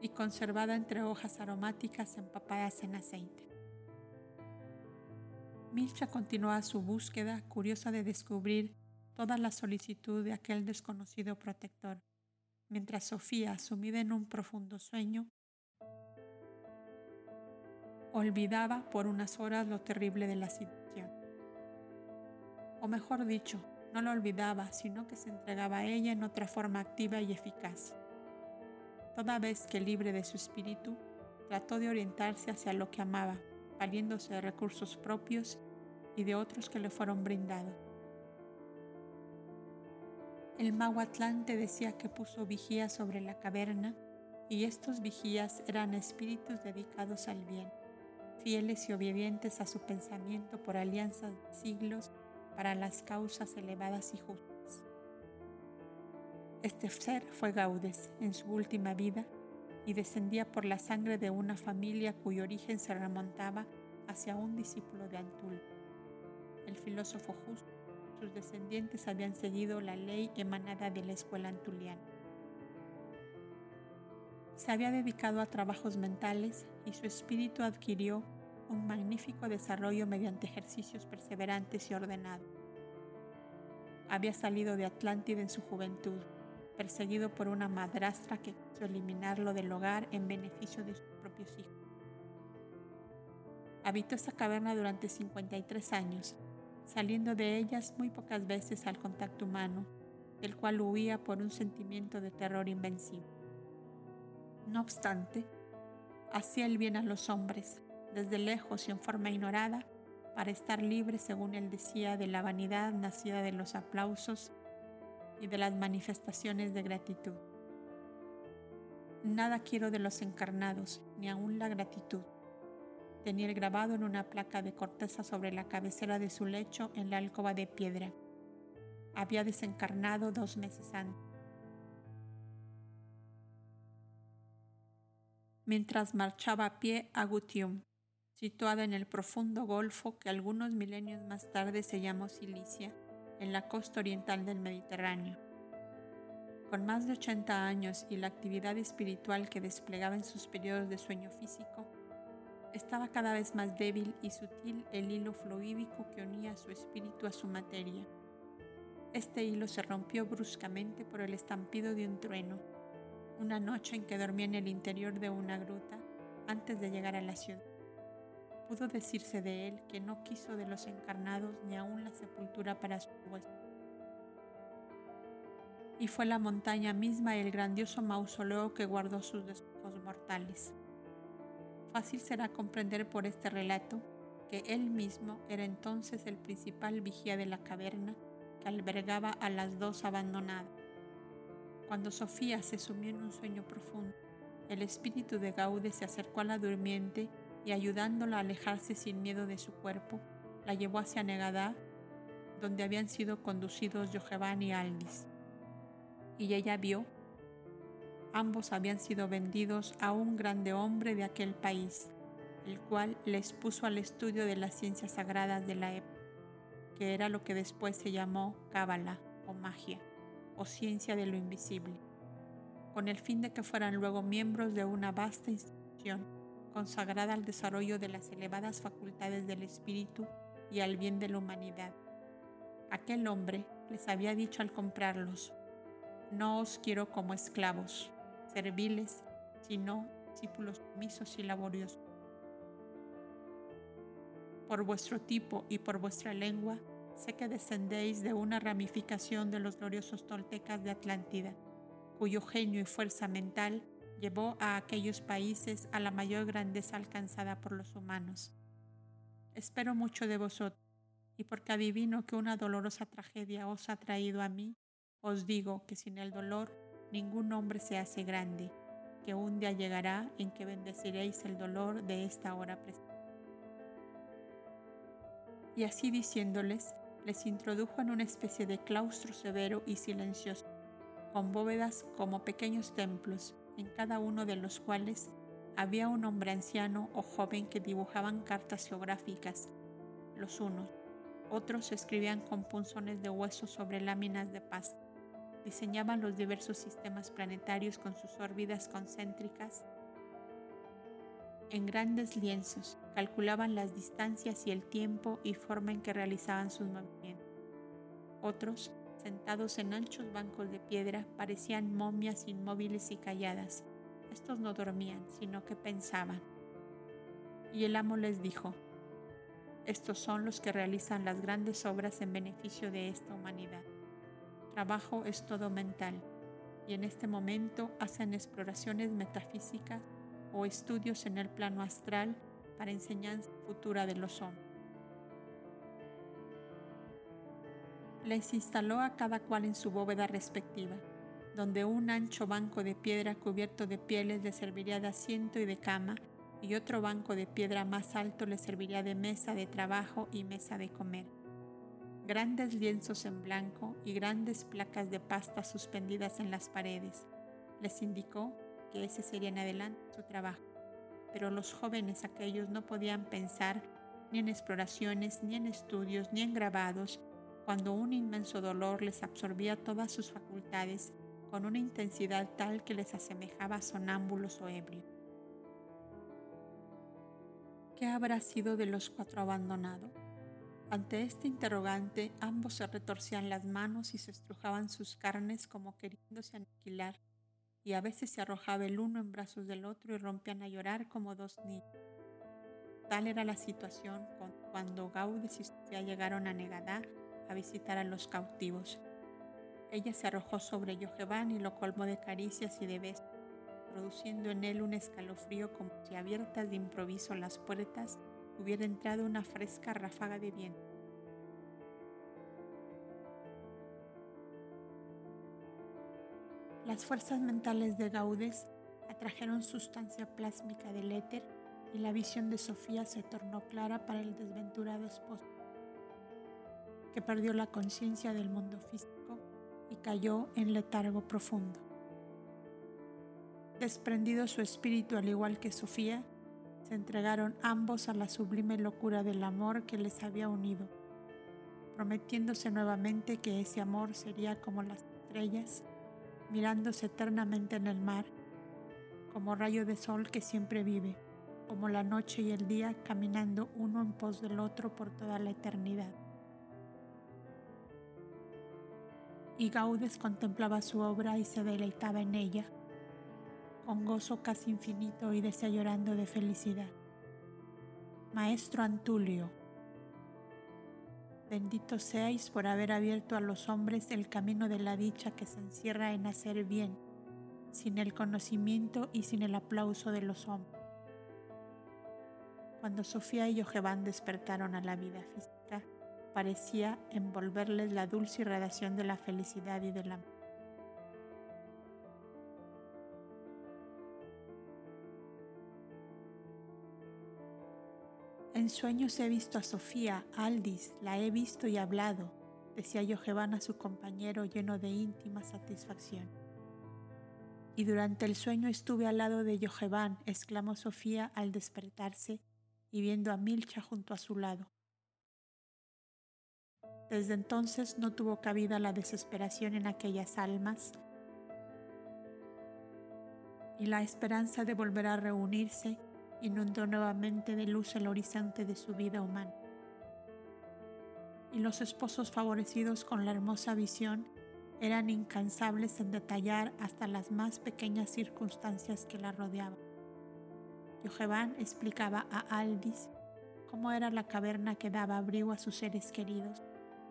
y conservada entre hojas aromáticas empapadas en aceite. Milcha continuaba su búsqueda, curiosa de descubrir toda la solicitud de aquel desconocido protector, mientras Sofía, sumida en un profundo sueño, olvidaba por unas horas lo terrible de la situación. O mejor dicho, no lo olvidaba, sino que se entregaba a ella en otra forma activa y eficaz toda vez que libre de su espíritu, trató de orientarse hacia lo que amaba, valiéndose de recursos propios y de otros que le fueron brindados. El mago Atlante decía que puso vigías sobre la caverna y estos vigías eran espíritus dedicados al bien, fieles y obedientes a su pensamiento por alianzas de siglos para las causas elevadas y justas. Este ser fue Gaudes en su última vida y descendía por la sangre de una familia cuyo origen se remontaba hacia un discípulo de Antul. El filósofo justo, sus descendientes habían seguido la ley emanada de la escuela antuliana. Se había dedicado a trabajos mentales y su espíritu adquirió un magnífico desarrollo mediante ejercicios perseverantes y ordenados. Había salido de Atlántida en su juventud, perseguido por una madrastra que quiso eliminarlo del hogar en beneficio de sus propios hijos. Habitó esa caverna durante 53 años, saliendo de ellas muy pocas veces al contacto humano, del cual huía por un sentimiento de terror invencible. No obstante, hacía el bien a los hombres, desde lejos y en forma ignorada, para estar libre, según él decía, de la vanidad nacida de los aplausos y de las manifestaciones de gratitud. Nada quiero de los encarnados, ni aun la gratitud. Tenía el grabado en una placa de corteza sobre la cabecera de su lecho en la alcoba de piedra. Había desencarnado dos meses antes. Mientras marchaba a pie a Gutium, situada en el profundo golfo que algunos milenios más tarde se llamó Cilicia, en la costa oriental del Mediterráneo. Con más de 80 años y la actividad espiritual que desplegaba en sus periodos de sueño físico, estaba cada vez más débil y sutil el hilo fluídico que unía su espíritu a su materia. Este hilo se rompió bruscamente por el estampido de un trueno, una noche en que dormía en el interior de una gruta antes de llegar a la ciudad pudo decirse de él que no quiso de los encarnados ni aun la sepultura para su hueso. Y fue la montaña misma el grandioso mausoleo que guardó sus despojos mortales. Fácil será comprender por este relato que él mismo era entonces el principal vigía de la caverna que albergaba a las dos abandonadas. Cuando Sofía se sumió en un sueño profundo, el espíritu de Gaude se acercó a la durmiente y ayudándola a alejarse sin miedo de su cuerpo, la llevó hacia Negadá, donde habían sido conducidos Jojeban y Aldis. Y ella vio, ambos habían sido vendidos a un grande hombre de aquel país, el cual les puso al estudio de las ciencias sagradas de la época, que era lo que después se llamó Cábala o magia, o ciencia de lo invisible, con el fin de que fueran luego miembros de una vasta institución consagrada al desarrollo de las elevadas facultades del espíritu y al bien de la humanidad. Aquel hombre les había dicho al comprarlos, no os quiero como esclavos, serviles, sino discípulos sumisos y laboriosos. Por vuestro tipo y por vuestra lengua, sé que descendéis de una ramificación de los gloriosos toltecas de Atlántida, cuyo genio y fuerza mental llevó a aquellos países a la mayor grandeza alcanzada por los humanos. Espero mucho de vosotros, y porque adivino que una dolorosa tragedia os ha traído a mí, os digo que sin el dolor ningún hombre se hace grande, que un día llegará en que bendeciréis el dolor de esta hora presente. Y así diciéndoles, les introdujo en una especie de claustro severo y silencioso, con bóvedas como pequeños templos, en cada uno de los cuales había un hombre anciano o joven que dibujaban cartas geográficas, los unos, otros escribían con punzones de hueso sobre láminas de pasta, diseñaban los diversos sistemas planetarios con sus órbitas concéntricas en grandes lienzos, calculaban las distancias y el tiempo y forma en que realizaban sus movimientos. Otros sentados en anchos bancos de piedra, parecían momias inmóviles y calladas. Estos no dormían, sino que pensaban. Y el amo les dijo, estos son los que realizan las grandes obras en beneficio de esta humanidad. Trabajo es todo mental, y en este momento hacen exploraciones metafísicas o estudios en el plano astral para enseñanza futura de los hombres. Les instaló a cada cual en su bóveda respectiva, donde un ancho banco de piedra cubierto de pieles le serviría de asiento y de cama, y otro banco de piedra más alto le serviría de mesa de trabajo y mesa de comer. Grandes lienzos en blanco y grandes placas de pasta suspendidas en las paredes. Les indicó que ese sería en adelante su trabajo. Pero los jóvenes aquellos no podían pensar ni en exploraciones, ni en estudios, ni en grabados, cuando un inmenso dolor les absorbía todas sus facultades con una intensidad tal que les asemejaba sonámbulos o ebrios. ¿Qué habrá sido de los cuatro abandonados? Ante este interrogante, ambos se retorcían las manos y se estrujaban sus carnes como queriéndose aniquilar, y a veces se arrojaba el uno en brazos del otro y rompían a llorar como dos niños. Tal era la situación cuando Gaudes y Sofía llegaron a Negadá a visitar a los cautivos. Ella se arrojó sobre Yojevan y lo colmó de caricias y de besos produciendo en él un escalofrío como si abiertas de improviso las puertas hubiera entrado una fresca ráfaga de viento. Las fuerzas mentales de Gaudes atrajeron sustancia plásmica del éter y la visión de Sofía se tornó clara para el desventurado esposo, que perdió la conciencia del mundo físico y cayó en letargo profundo. Desprendido su espíritu al igual que Sofía, se entregaron ambos a la sublime locura del amor que les había unido, prometiéndose nuevamente que ese amor sería como las estrellas, mirándose eternamente en el mar, como rayo de sol que siempre vive, como la noche y el día caminando uno en pos del otro por toda la eternidad. Y Gaudes contemplaba su obra y se deleitaba en ella con gozo casi infinito y desea llorando de felicidad. Maestro Antulio, bendito seáis por haber abierto a los hombres el camino de la dicha que se encierra en hacer bien, sin el conocimiento y sin el aplauso de los hombres. Cuando Sofía y Jojeban despertaron a la vida física, parecía envolverles la dulce irradiación de la felicidad y del amor. En sueños he visto a Sofía, Aldis, la he visto y hablado, decía Yojevan a su compañero lleno de íntima satisfacción. Y durante el sueño estuve al lado de Yojevan, exclamó Sofía al despertarse y viendo a Milcha junto a su lado. Desde entonces no tuvo cabida la desesperación en aquellas almas y la esperanza de volver a reunirse inundó nuevamente de luz el horizonte de su vida humana. Y los esposos favorecidos con la hermosa visión eran incansables en detallar hasta las más pequeñas circunstancias que la rodeaban. Yojevan explicaba a Aldis cómo era la caverna que daba abrigo a sus seres queridos,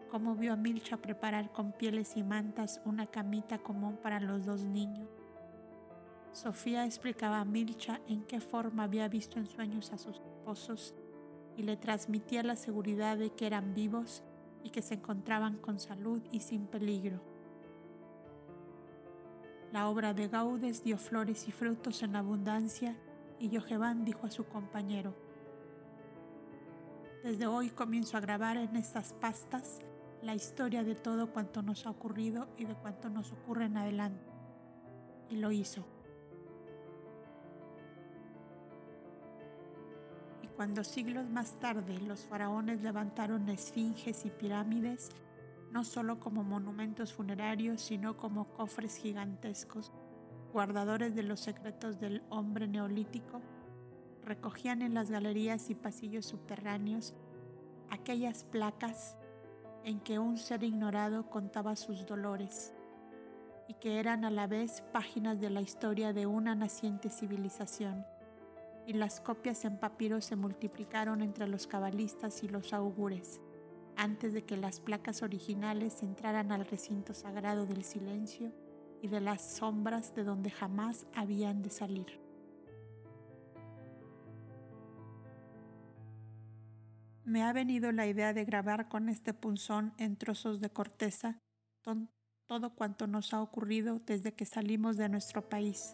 cómo vio a Milcha preparar con pieles y mantas una camita común para los dos niños, Sofía explicaba a Milcha en qué forma había visto en sueños a sus esposos y le transmitía la seguridad de que eran vivos y que se encontraban con salud y sin peligro. La obra de Gaudes dio flores y frutos en abundancia y Yojevan dijo a su compañero, Desde hoy comienzo a grabar en estas pastas la historia de todo cuanto nos ha ocurrido y de cuanto nos ocurre en adelante. Y lo hizo. Cuando siglos más tarde los faraones levantaron esfinges y pirámides, no solo como monumentos funerarios, sino como cofres gigantescos, guardadores de los secretos del hombre neolítico, recogían en las galerías y pasillos subterráneos aquellas placas en que un ser ignorado contaba sus dolores y que eran a la vez páginas de la historia de una naciente civilización y las copias en papiro se multiplicaron entre los cabalistas y los augures, antes de que las placas originales entraran al recinto sagrado del silencio y de las sombras de donde jamás habían de salir. Me ha venido la idea de grabar con este punzón en trozos de corteza todo cuanto nos ha ocurrido desde que salimos de nuestro país.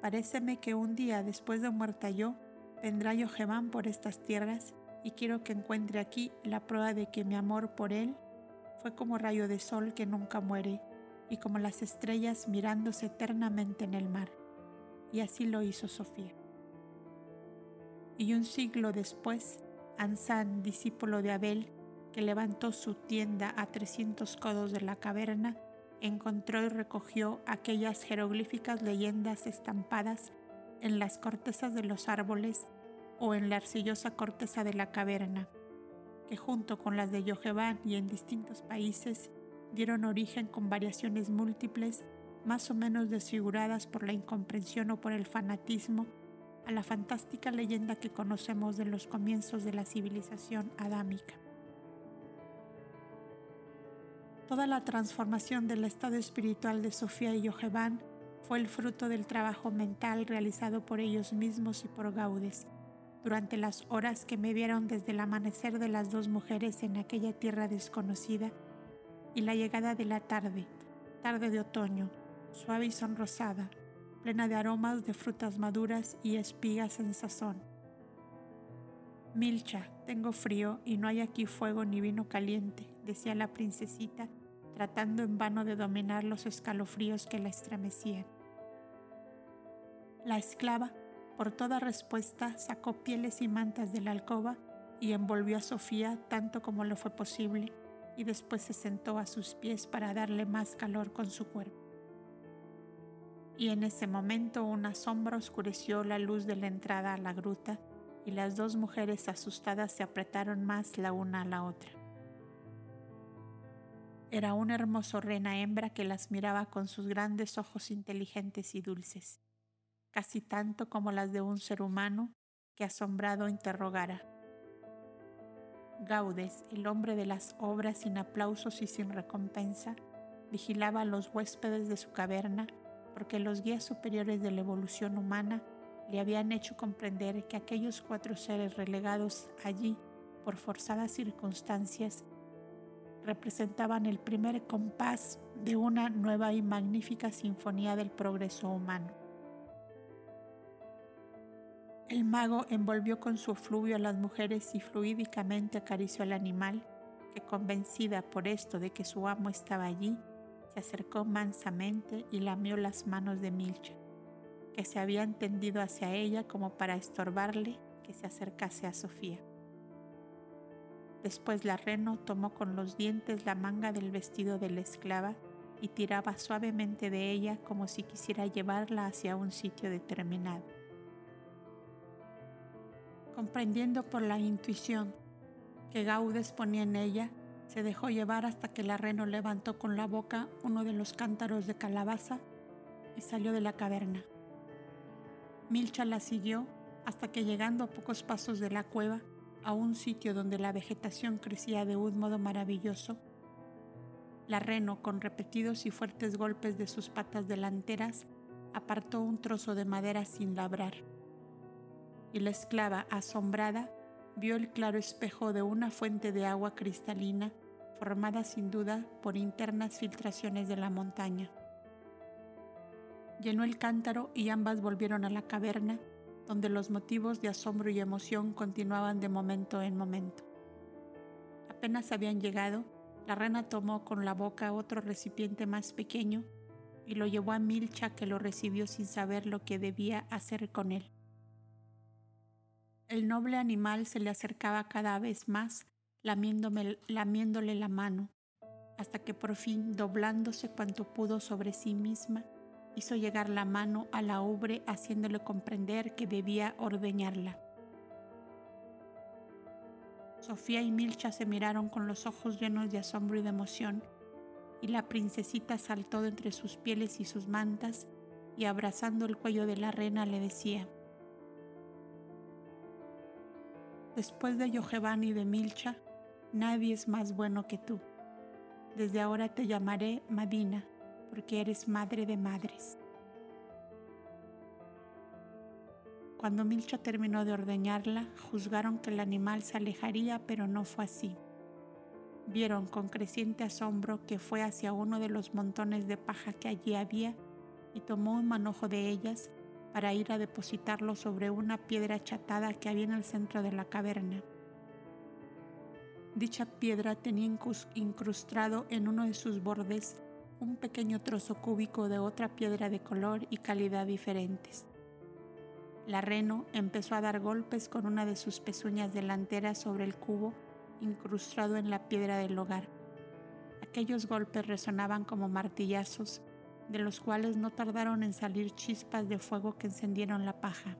Paréceme que un día después de muerta yo, vendrá Yoheván por estas tierras y quiero que encuentre aquí la prueba de que mi amor por él fue como rayo de sol que nunca muere y como las estrellas mirándose eternamente en el mar. Y así lo hizo Sofía. Y un siglo después, Ansán, discípulo de Abel, que levantó su tienda a 300 codos de la caverna, encontró y recogió aquellas jeroglíficas leyendas estampadas en las cortezas de los árboles o en la arcillosa corteza de la caverna, que junto con las de Yoheván y en distintos países dieron origen con variaciones múltiples, más o menos desfiguradas por la incomprensión o por el fanatismo, a la fantástica leyenda que conocemos de los comienzos de la civilización adámica. Toda la transformación del estado espiritual de Sofía y Yoheván fue el fruto del trabajo mental realizado por ellos mismos y por Gaudes, durante las horas que me vieron desde el amanecer de las dos mujeres en aquella tierra desconocida y la llegada de la tarde, tarde de otoño, suave y sonrosada, plena de aromas de frutas maduras y espigas en sazón. Milcha, tengo frío y no hay aquí fuego ni vino caliente, decía la princesita tratando en vano de dominar los escalofríos que la estremecían. La esclava, por toda respuesta, sacó pieles y mantas de la alcoba y envolvió a Sofía tanto como le fue posible, y después se sentó a sus pies para darle más calor con su cuerpo. Y en ese momento una sombra oscureció la luz de la entrada a la gruta y las dos mujeres asustadas se apretaron más la una a la otra. Era un hermoso rena hembra que las miraba con sus grandes ojos inteligentes y dulces, casi tanto como las de un ser humano que asombrado interrogara. Gaudes, el hombre de las obras sin aplausos y sin recompensa, vigilaba a los huéspedes de su caverna porque los guías superiores de la evolución humana le habían hecho comprender que aquellos cuatro seres relegados allí por forzadas circunstancias representaban el primer compás de una nueva y magnífica sinfonía del progreso humano. El mago envolvió con su fluvio a las mujeres y fluídicamente acarició al animal, que convencida por esto de que su amo estaba allí, se acercó mansamente y lamió las manos de Milcha, que se había tendido hacia ella como para estorbarle que se acercase a Sofía. Después la reno tomó con los dientes la manga del vestido de la esclava y tiraba suavemente de ella como si quisiera llevarla hacia un sitio determinado. Comprendiendo por la intuición que Gaudes ponía en ella, se dejó llevar hasta que la reno levantó con la boca uno de los cántaros de calabaza y salió de la caverna. Milcha la siguió hasta que llegando a pocos pasos de la cueva, a un sitio donde la vegetación crecía de un modo maravilloso, la reno, con repetidos y fuertes golpes de sus patas delanteras, apartó un trozo de madera sin labrar. Y la esclava, asombrada, vio el claro espejo de una fuente de agua cristalina formada sin duda por internas filtraciones de la montaña. Llenó el cántaro y ambas volvieron a la caverna donde los motivos de asombro y emoción continuaban de momento en momento. Apenas habían llegado, la rana tomó con la boca otro recipiente más pequeño y lo llevó a Milcha que lo recibió sin saber lo que debía hacer con él. El noble animal se le acercaba cada vez más, lamiéndole la mano, hasta que por fin, doblándose cuanto pudo sobre sí misma, hizo llegar la mano a la ubre haciéndole comprender que debía ordeñarla. Sofía y Milcha se miraron con los ojos llenos de asombro y de emoción, y la princesita saltó de entre sus pieles y sus mantas y abrazando el cuello de la reina le decía, Después de Yoheván y de Milcha, nadie es más bueno que tú. Desde ahora te llamaré Madina porque eres madre de madres. Cuando Milcha terminó de ordeñarla, juzgaron que el animal se alejaría, pero no fue así. Vieron con creciente asombro que fue hacia uno de los montones de paja que allí había y tomó un manojo de ellas para ir a depositarlo sobre una piedra achatada que había en el centro de la caverna. Dicha piedra tenía incrustado en uno de sus bordes un pequeño trozo cúbico de otra piedra de color y calidad diferentes. La reno empezó a dar golpes con una de sus pezuñas delanteras sobre el cubo incrustado en la piedra del hogar. Aquellos golpes resonaban como martillazos, de los cuales no tardaron en salir chispas de fuego que encendieron la paja.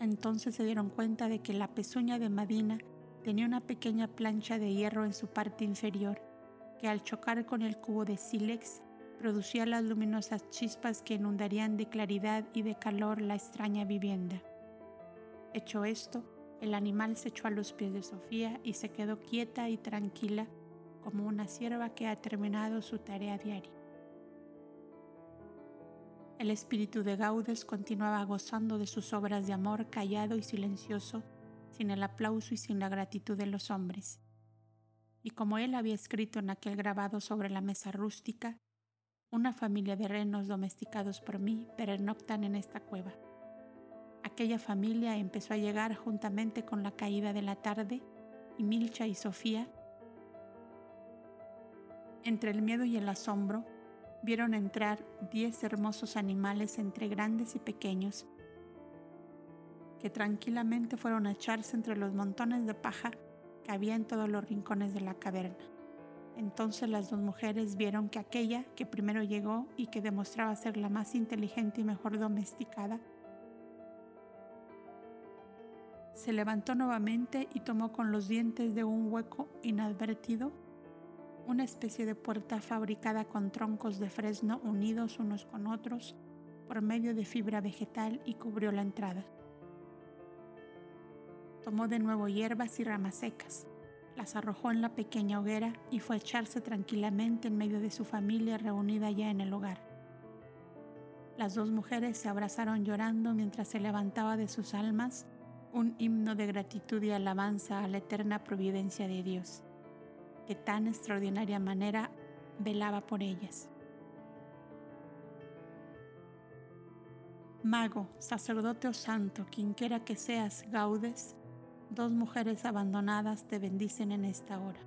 Entonces se dieron cuenta de que la pezuña de Madina tenía una pequeña plancha de hierro en su parte inferior, que al chocar con el cubo de sílex producía las luminosas chispas que inundarían de claridad y de calor la extraña vivienda. Hecho esto, el animal se echó a los pies de Sofía y se quedó quieta y tranquila como una sierva que ha terminado su tarea diaria. El espíritu de Gaudes continuaba gozando de sus obras de amor callado y silencioso, sin el aplauso y sin la gratitud de los hombres. Y como él había escrito en aquel grabado sobre la mesa rústica, una familia de renos domesticados por mí pernoctan en esta cueva. Aquella familia empezó a llegar juntamente con la caída de la tarde y Milcha y Sofía, entre el miedo y el asombro, vieron entrar diez hermosos animales entre grandes y pequeños, que tranquilamente fueron a echarse entre los montones de paja había en todos los rincones de la caverna. Entonces las dos mujeres vieron que aquella que primero llegó y que demostraba ser la más inteligente y mejor domesticada, se levantó nuevamente y tomó con los dientes de un hueco inadvertido una especie de puerta fabricada con troncos de fresno unidos unos con otros por medio de fibra vegetal y cubrió la entrada. Tomó de nuevo hierbas y ramas secas, las arrojó en la pequeña hoguera y fue a echarse tranquilamente en medio de su familia reunida ya en el hogar. Las dos mujeres se abrazaron llorando mientras se levantaba de sus almas un himno de gratitud y alabanza a la eterna providencia de Dios que tan extraordinaria manera velaba por ellas. Mago, sacerdote o santo, quienquiera que seas, Gaudes, dos mujeres abandonadas te bendicen en esta hora.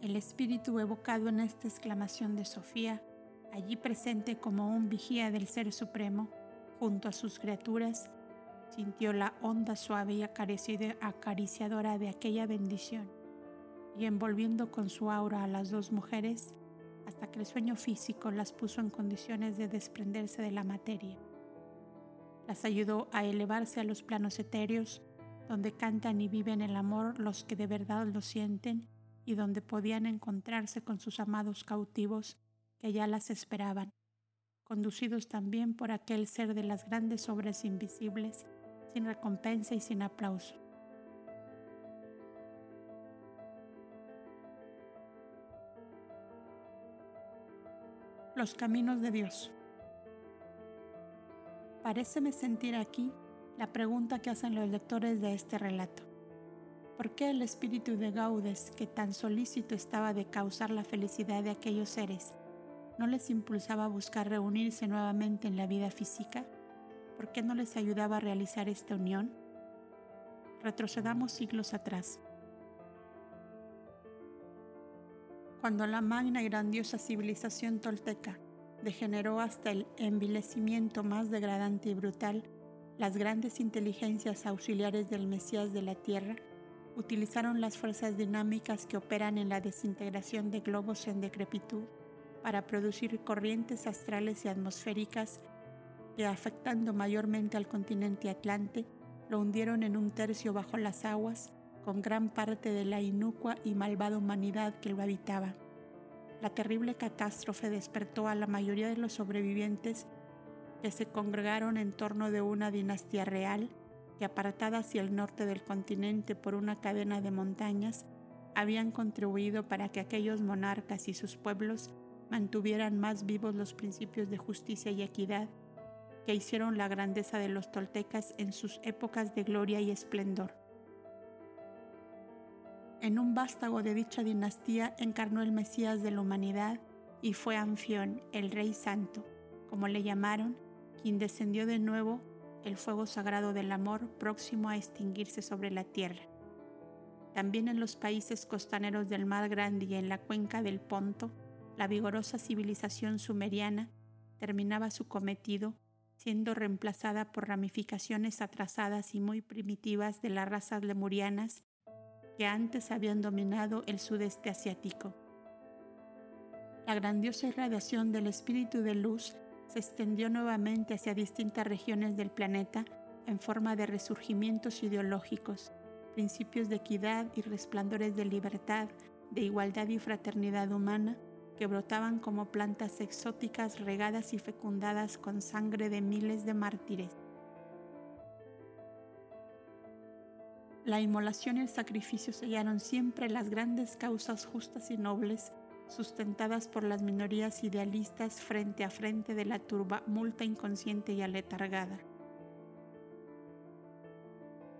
El espíritu evocado en esta exclamación de Sofía, allí presente como un vigía del Ser Supremo, junto a sus criaturas, sintió la onda suave y acariciadora de aquella bendición, y envolviendo con su aura a las dos mujeres, hasta que el sueño físico las puso en condiciones de desprenderse de la materia. Las ayudó a elevarse a los planos etéreos, donde cantan y viven el amor los que de verdad lo sienten y donde podían encontrarse con sus amados cautivos que ya las esperaban, conducidos también por aquel ser de las grandes obras invisibles sin recompensa y sin aplauso. Los caminos de Dios. Paréceme sentir aquí la pregunta que hacen los lectores de este relato. ¿Por qué el espíritu de Gaudes, que tan solícito estaba de causar la felicidad de aquellos seres, no les impulsaba a buscar reunirse nuevamente en la vida física? ¿por qué no les ayudaba a realizar esta unión? Retrocedamos siglos atrás. Cuando la magna y grandiosa civilización tolteca degeneró hasta el envilecimiento más degradante y brutal, las grandes inteligencias auxiliares del Mesías de la Tierra utilizaron las fuerzas dinámicas que operan en la desintegración de globos en decrepitud para producir corrientes astrales y atmosféricas que afectando mayormente al continente atlante, lo hundieron en un tercio bajo las aguas, con gran parte de la inúcua y malvada humanidad que lo habitaba. La terrible catástrofe despertó a la mayoría de los sobrevivientes que se congregaron en torno de una dinastía real que apartada hacia el norte del continente por una cadena de montañas, habían contribuido para que aquellos monarcas y sus pueblos mantuvieran más vivos los principios de justicia y equidad que hicieron la grandeza de los toltecas en sus épocas de gloria y esplendor. En un vástago de dicha dinastía encarnó el Mesías de la humanidad y fue Anfión, el Rey Santo, como le llamaron, quien descendió de nuevo el fuego sagrado del amor próximo a extinguirse sobre la tierra. También en los países costaneros del Mar Grande y en la cuenca del Ponto, la vigorosa civilización sumeriana terminaba su cometido siendo reemplazada por ramificaciones atrasadas y muy primitivas de las razas lemurianas que antes habían dominado el sudeste asiático. La grandiosa irradiación del espíritu de luz se extendió nuevamente hacia distintas regiones del planeta en forma de resurgimientos ideológicos, principios de equidad y resplandores de libertad, de igualdad y fraternidad humana que brotaban como plantas exóticas regadas y fecundadas con sangre de miles de mártires. La inmolación y el sacrificio sellaron siempre las grandes causas justas y nobles sustentadas por las minorías idealistas frente a frente de la turba multa inconsciente y aletargada.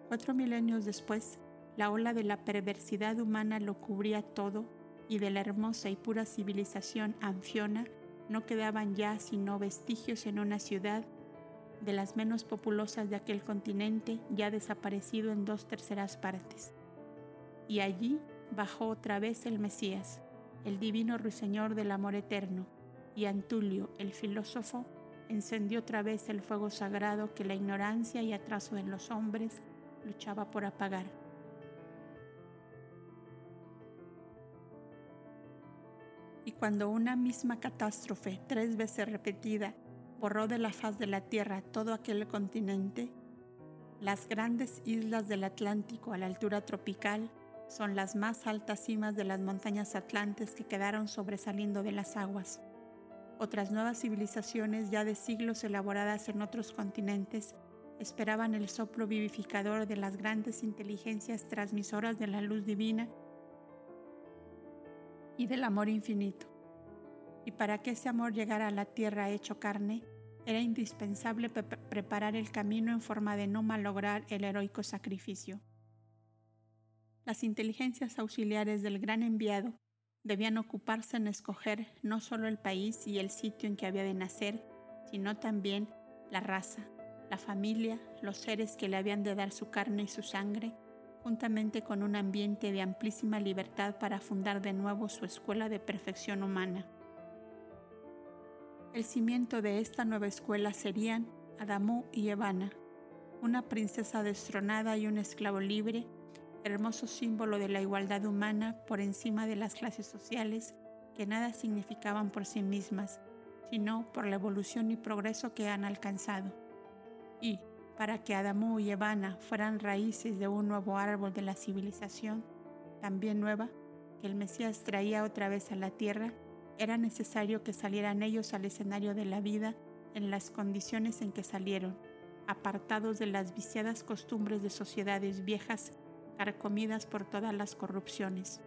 Cuatro milenios después, la ola de la perversidad humana lo cubría todo y de la hermosa y pura civilización anfiona no quedaban ya sino vestigios en una ciudad de las menos populosas de aquel continente ya desaparecido en dos terceras partes. Y allí bajó otra vez el Mesías, el divino ruiseñor del amor eterno, y Antulio, el filósofo, encendió otra vez el fuego sagrado que la ignorancia y atraso en los hombres luchaba por apagar. Y cuando una misma catástrofe, tres veces repetida, borró de la faz de la tierra todo aquel continente, las grandes islas del Atlántico a la altura tropical son las más altas cimas de las montañas atlantes que quedaron sobresaliendo de las aguas. Otras nuevas civilizaciones ya de siglos elaboradas en otros continentes esperaban el soplo vivificador de las grandes inteligencias transmisoras de la luz divina y del amor infinito. Y para que ese amor llegara a la tierra hecho carne, era indispensable preparar el camino en forma de no malograr el heroico sacrificio. Las inteligencias auxiliares del gran enviado debían ocuparse en escoger no solo el país y el sitio en que había de nacer, sino también la raza, la familia, los seres que le habían de dar su carne y su sangre, juntamente con un ambiente de amplísima libertad para fundar de nuevo su escuela de perfección humana. El cimiento de esta nueva escuela serían Adamú y Evana, una princesa destronada y un esclavo libre, hermoso símbolo de la igualdad humana por encima de las clases sociales que nada significaban por sí mismas, sino por la evolución y progreso que han alcanzado. Y, para que Adamú y Evana fueran raíces de un nuevo árbol de la civilización, también nueva, que el Mesías traía otra vez a la tierra, era necesario que salieran ellos al escenario de la vida en las condiciones en que salieron, apartados de las viciadas costumbres de sociedades viejas carcomidas por todas las corrupciones.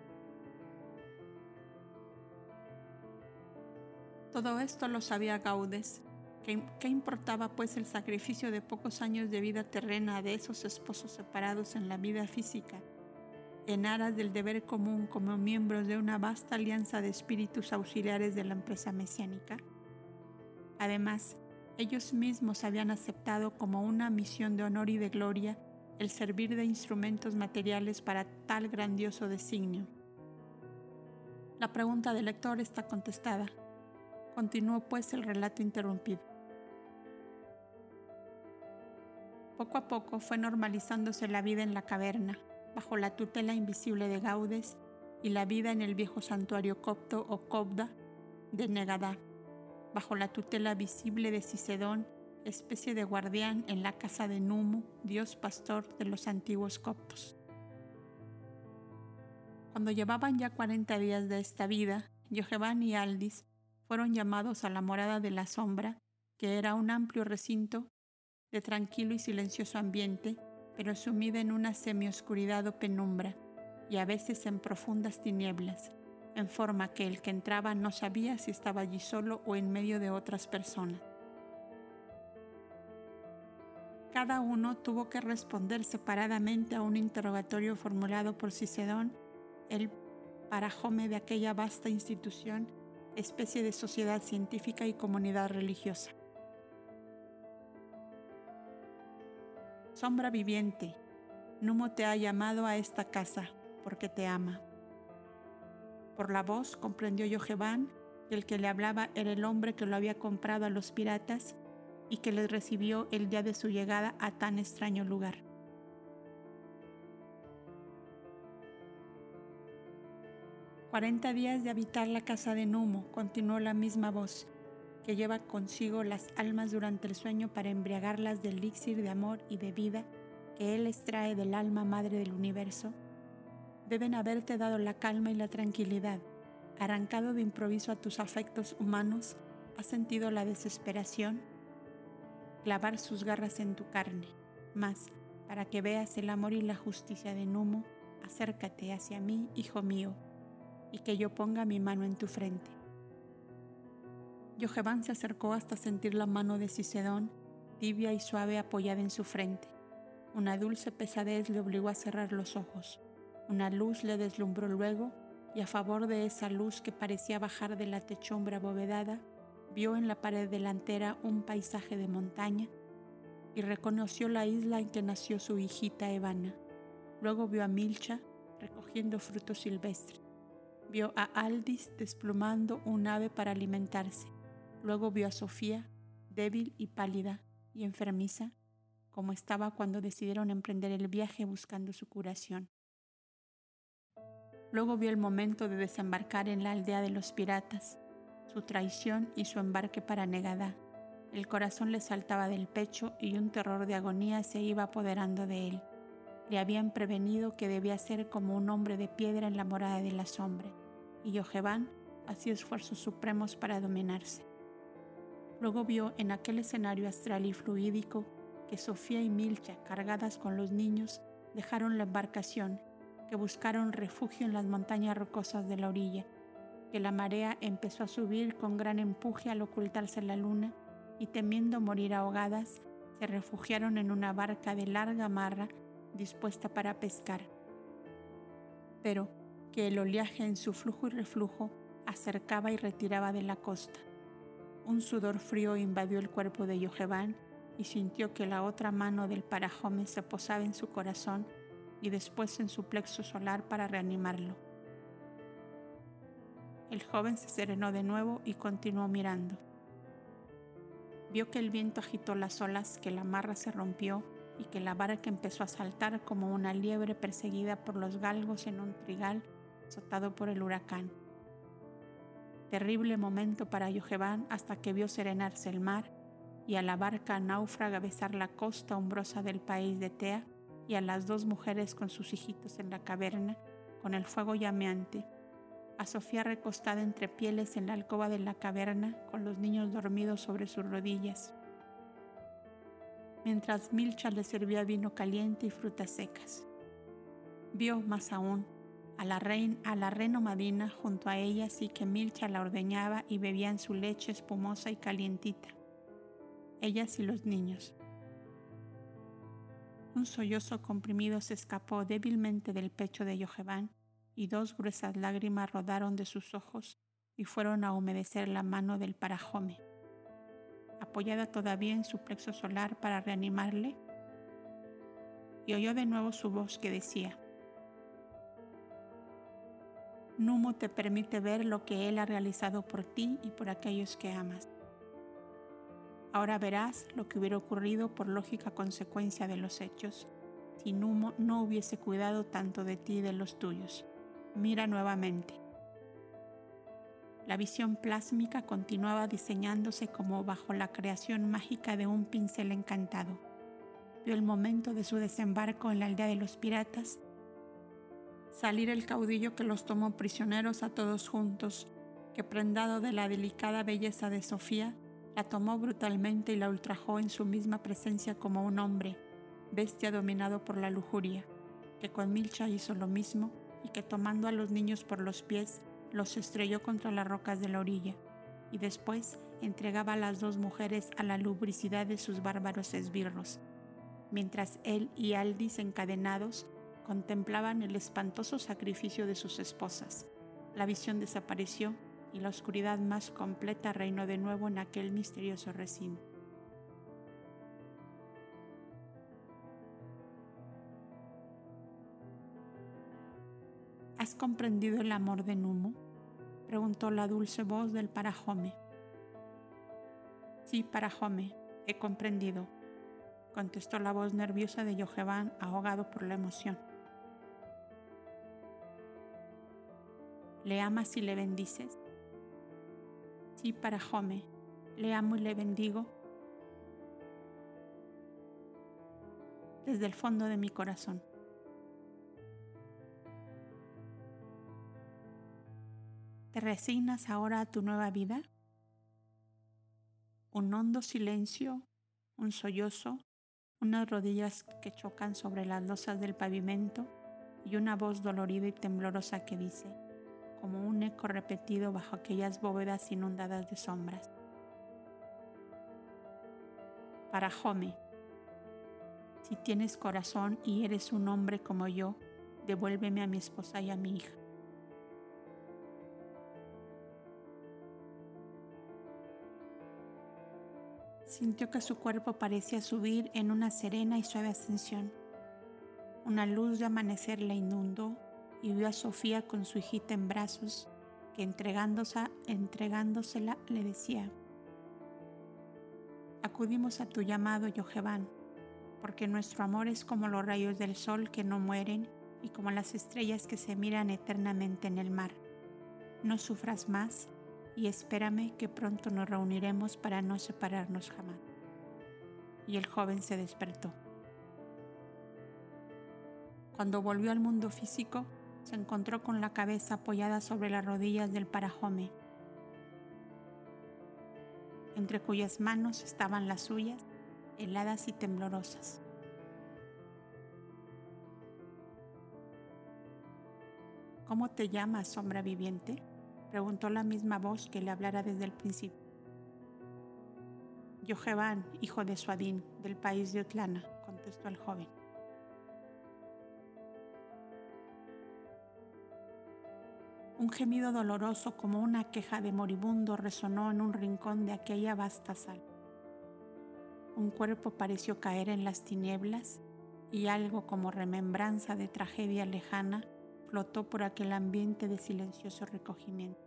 Todo esto lo sabía Gaudes. ¿Qué, ¿Qué, importaba pues el sacrificio de pocos años de vida terrena de esos esposos separados en la vida física, en aras del deber común como miembros de una vasta alianza de espíritus auxiliares de la empresa mesiánica? Además, ellos mismos habían aceptado como una misión de honor y de gloria el servir de instrumentos materiales para tal grandioso designio. La pregunta del lector está contestada. Continuó pues el relato interrumpido. Poco a poco fue normalizándose la vida en la caverna, bajo la tutela invisible de Gaudes y la vida en el viejo santuario copto o cobda de Negadá, bajo la tutela visible de Cicedón especie de guardián en la casa de Numu, dios pastor de los antiguos coptos. Cuando llevaban ya cuarenta días de esta vida, Yojevan y Aldis fueron llamados a la morada de la sombra, que era un amplio recinto de tranquilo y silencioso ambiente, pero sumida en una semioscuridad o penumbra, y a veces en profundas tinieblas, en forma que el que entraba no sabía si estaba allí solo o en medio de otras personas. Cada uno tuvo que responder separadamente a un interrogatorio formulado por Cicedón, el parajome de aquella vasta institución, especie de sociedad científica y comunidad religiosa. Sombra viviente, Numo te ha llamado a esta casa porque te ama. Por la voz comprendió Yoheván que el que le hablaba era el hombre que lo había comprado a los piratas y que les recibió el día de su llegada a tan extraño lugar. Cuarenta días de habitar la casa de Numo, continuó la misma voz, que lleva consigo las almas durante el sueño para embriagarlas del elixir de amor y de vida que Él extrae del alma madre del universo, deben haberte dado la calma y la tranquilidad, arrancado de improviso a tus afectos humanos, has sentido la desesperación, clavar sus garras en tu carne. Mas, para que veas el amor y la justicia de Numo, acércate hacia mí, hijo mío, y que yo ponga mi mano en tu frente. Yoheván se acercó hasta sentir la mano de Cicedón, tibia y suave apoyada en su frente. Una dulce pesadez le obligó a cerrar los ojos. Una luz le deslumbró luego, y a favor de esa luz que parecía bajar de la techumbre abovedada, vio en la pared delantera un paisaje de montaña y reconoció la isla en que nació su hijita Evana. Luego vio a Milcha recogiendo frutos silvestres. Vio a Aldis desplumando un ave para alimentarse. Luego vio a Sofía, débil y pálida y enfermiza, como estaba cuando decidieron emprender el viaje buscando su curación. Luego vio el momento de desembarcar en la aldea de los piratas su traición y su embarque para Negada. El corazón le saltaba del pecho y un terror de agonía se iba apoderando de él. Le habían prevenido que debía ser como un hombre de piedra en la morada de la sombra, y Yoheván hacía esfuerzos supremos para dominarse. Luego vio en aquel escenario astral y fluídico que Sofía y Milcha, cargadas con los niños, dejaron la embarcación, que buscaron refugio en las montañas rocosas de la orilla que la marea empezó a subir con gran empuje al ocultarse la luna y temiendo morir ahogadas, se refugiaron en una barca de larga marra dispuesta para pescar. Pero que el oleaje en su flujo y reflujo acercaba y retiraba de la costa. Un sudor frío invadió el cuerpo de Yoheván y sintió que la otra mano del parajome se posaba en su corazón y después en su plexo solar para reanimarlo. El joven se serenó de nuevo y continuó mirando. Vio que el viento agitó las olas, que la marra se rompió y que la barca empezó a saltar como una liebre perseguida por los galgos en un trigal azotado por el huracán. Terrible momento para Yoheván hasta que vio serenarse el mar y a la barca náufraga besar la costa umbrosa del país de Tea y a las dos mujeres con sus hijitos en la caverna con el fuego llameante a Sofía recostada entre pieles en la alcoba de la caverna con los niños dormidos sobre sus rodillas, mientras Milcha le servía vino caliente y frutas secas. Vio más aún a la, reina, a la renomadina junto a ella y que Milcha la ordeñaba y bebían su leche espumosa y calientita, ellas y los niños. Un sollozo comprimido se escapó débilmente del pecho de Yoheván y dos gruesas lágrimas rodaron de sus ojos y fueron a humedecer la mano del parajome. Apoyada todavía en su plexo solar para reanimarle, y oyó de nuevo su voz que decía, Numo te permite ver lo que Él ha realizado por ti y por aquellos que amas. Ahora verás lo que hubiera ocurrido por lógica consecuencia de los hechos si Numo no hubiese cuidado tanto de ti y de los tuyos mira nuevamente. La visión plásmica continuaba diseñándose como bajo la creación mágica de un pincel encantado. Vio el momento de su desembarco en la aldea de los piratas, salir el caudillo que los tomó prisioneros a todos juntos, que prendado de la delicada belleza de Sofía, la tomó brutalmente y la ultrajó en su misma presencia como un hombre, bestia dominado por la lujuria, que con Milcha hizo lo mismo y que tomando a los niños por los pies los estrelló contra las rocas de la orilla y después entregaba a las dos mujeres a la lubricidad de sus bárbaros esbirros, mientras él y Aldis encadenados contemplaban el espantoso sacrificio de sus esposas. La visión desapareció y la oscuridad más completa reinó de nuevo en aquel misterioso recinto. ¿Has comprendido el amor de Numo? preguntó la dulce voz del Parajome. Sí, Parajome, he comprendido, contestó la voz nerviosa de Yojevan ahogado por la emoción. ¿Le amas y le bendices? Sí, Parajome, le amo y le bendigo desde el fondo de mi corazón. ¿Te resignas ahora a tu nueva vida? Un hondo silencio, un sollozo, unas rodillas que chocan sobre las losas del pavimento y una voz dolorida y temblorosa que dice, como un eco repetido bajo aquellas bóvedas inundadas de sombras. Para Jome, si tienes corazón y eres un hombre como yo, devuélveme a mi esposa y a mi hija. Sintió que su cuerpo parecía subir en una serena y suave ascensión. Una luz de amanecer la inundó y vio a Sofía con su hijita en brazos, que entregándose, entregándosela le decía, Acudimos a tu llamado, Yojevan, porque nuestro amor es como los rayos del sol que no mueren y como las estrellas que se miran eternamente en el mar. No sufras más y espérame que pronto nos reuniremos para no separarnos jamás. Y el joven se despertó. Cuando volvió al mundo físico, se encontró con la cabeza apoyada sobre las rodillas del parajome, entre cuyas manos estaban las suyas, heladas y temblorosas. ¿Cómo te llamas, sombra viviente? preguntó la misma voz que le hablara desde el principio. Yojevan, hijo de Suadín, del país de Otlana, contestó el joven. Un gemido doloroso como una queja de moribundo resonó en un rincón de aquella vasta sala. Un cuerpo pareció caer en las tinieblas y algo como remembranza de tragedia lejana flotó por aquel ambiente de silencioso recogimiento.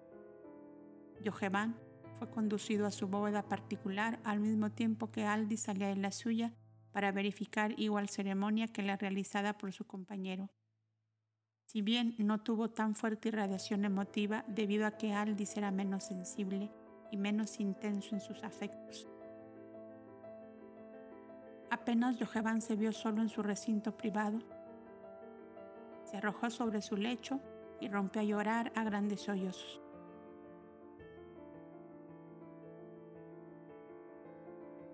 Yojevan fue conducido a su bóveda particular al mismo tiempo que Aldi salía de la suya para verificar igual ceremonia que la realizada por su compañero. Si bien no tuvo tan fuerte irradiación emotiva debido a que Aldis era menos sensible y menos intenso en sus afectos. Apenas Yojevan se vio solo en su recinto privado, se arrojó sobre su lecho y rompió a llorar a grandes sollozos.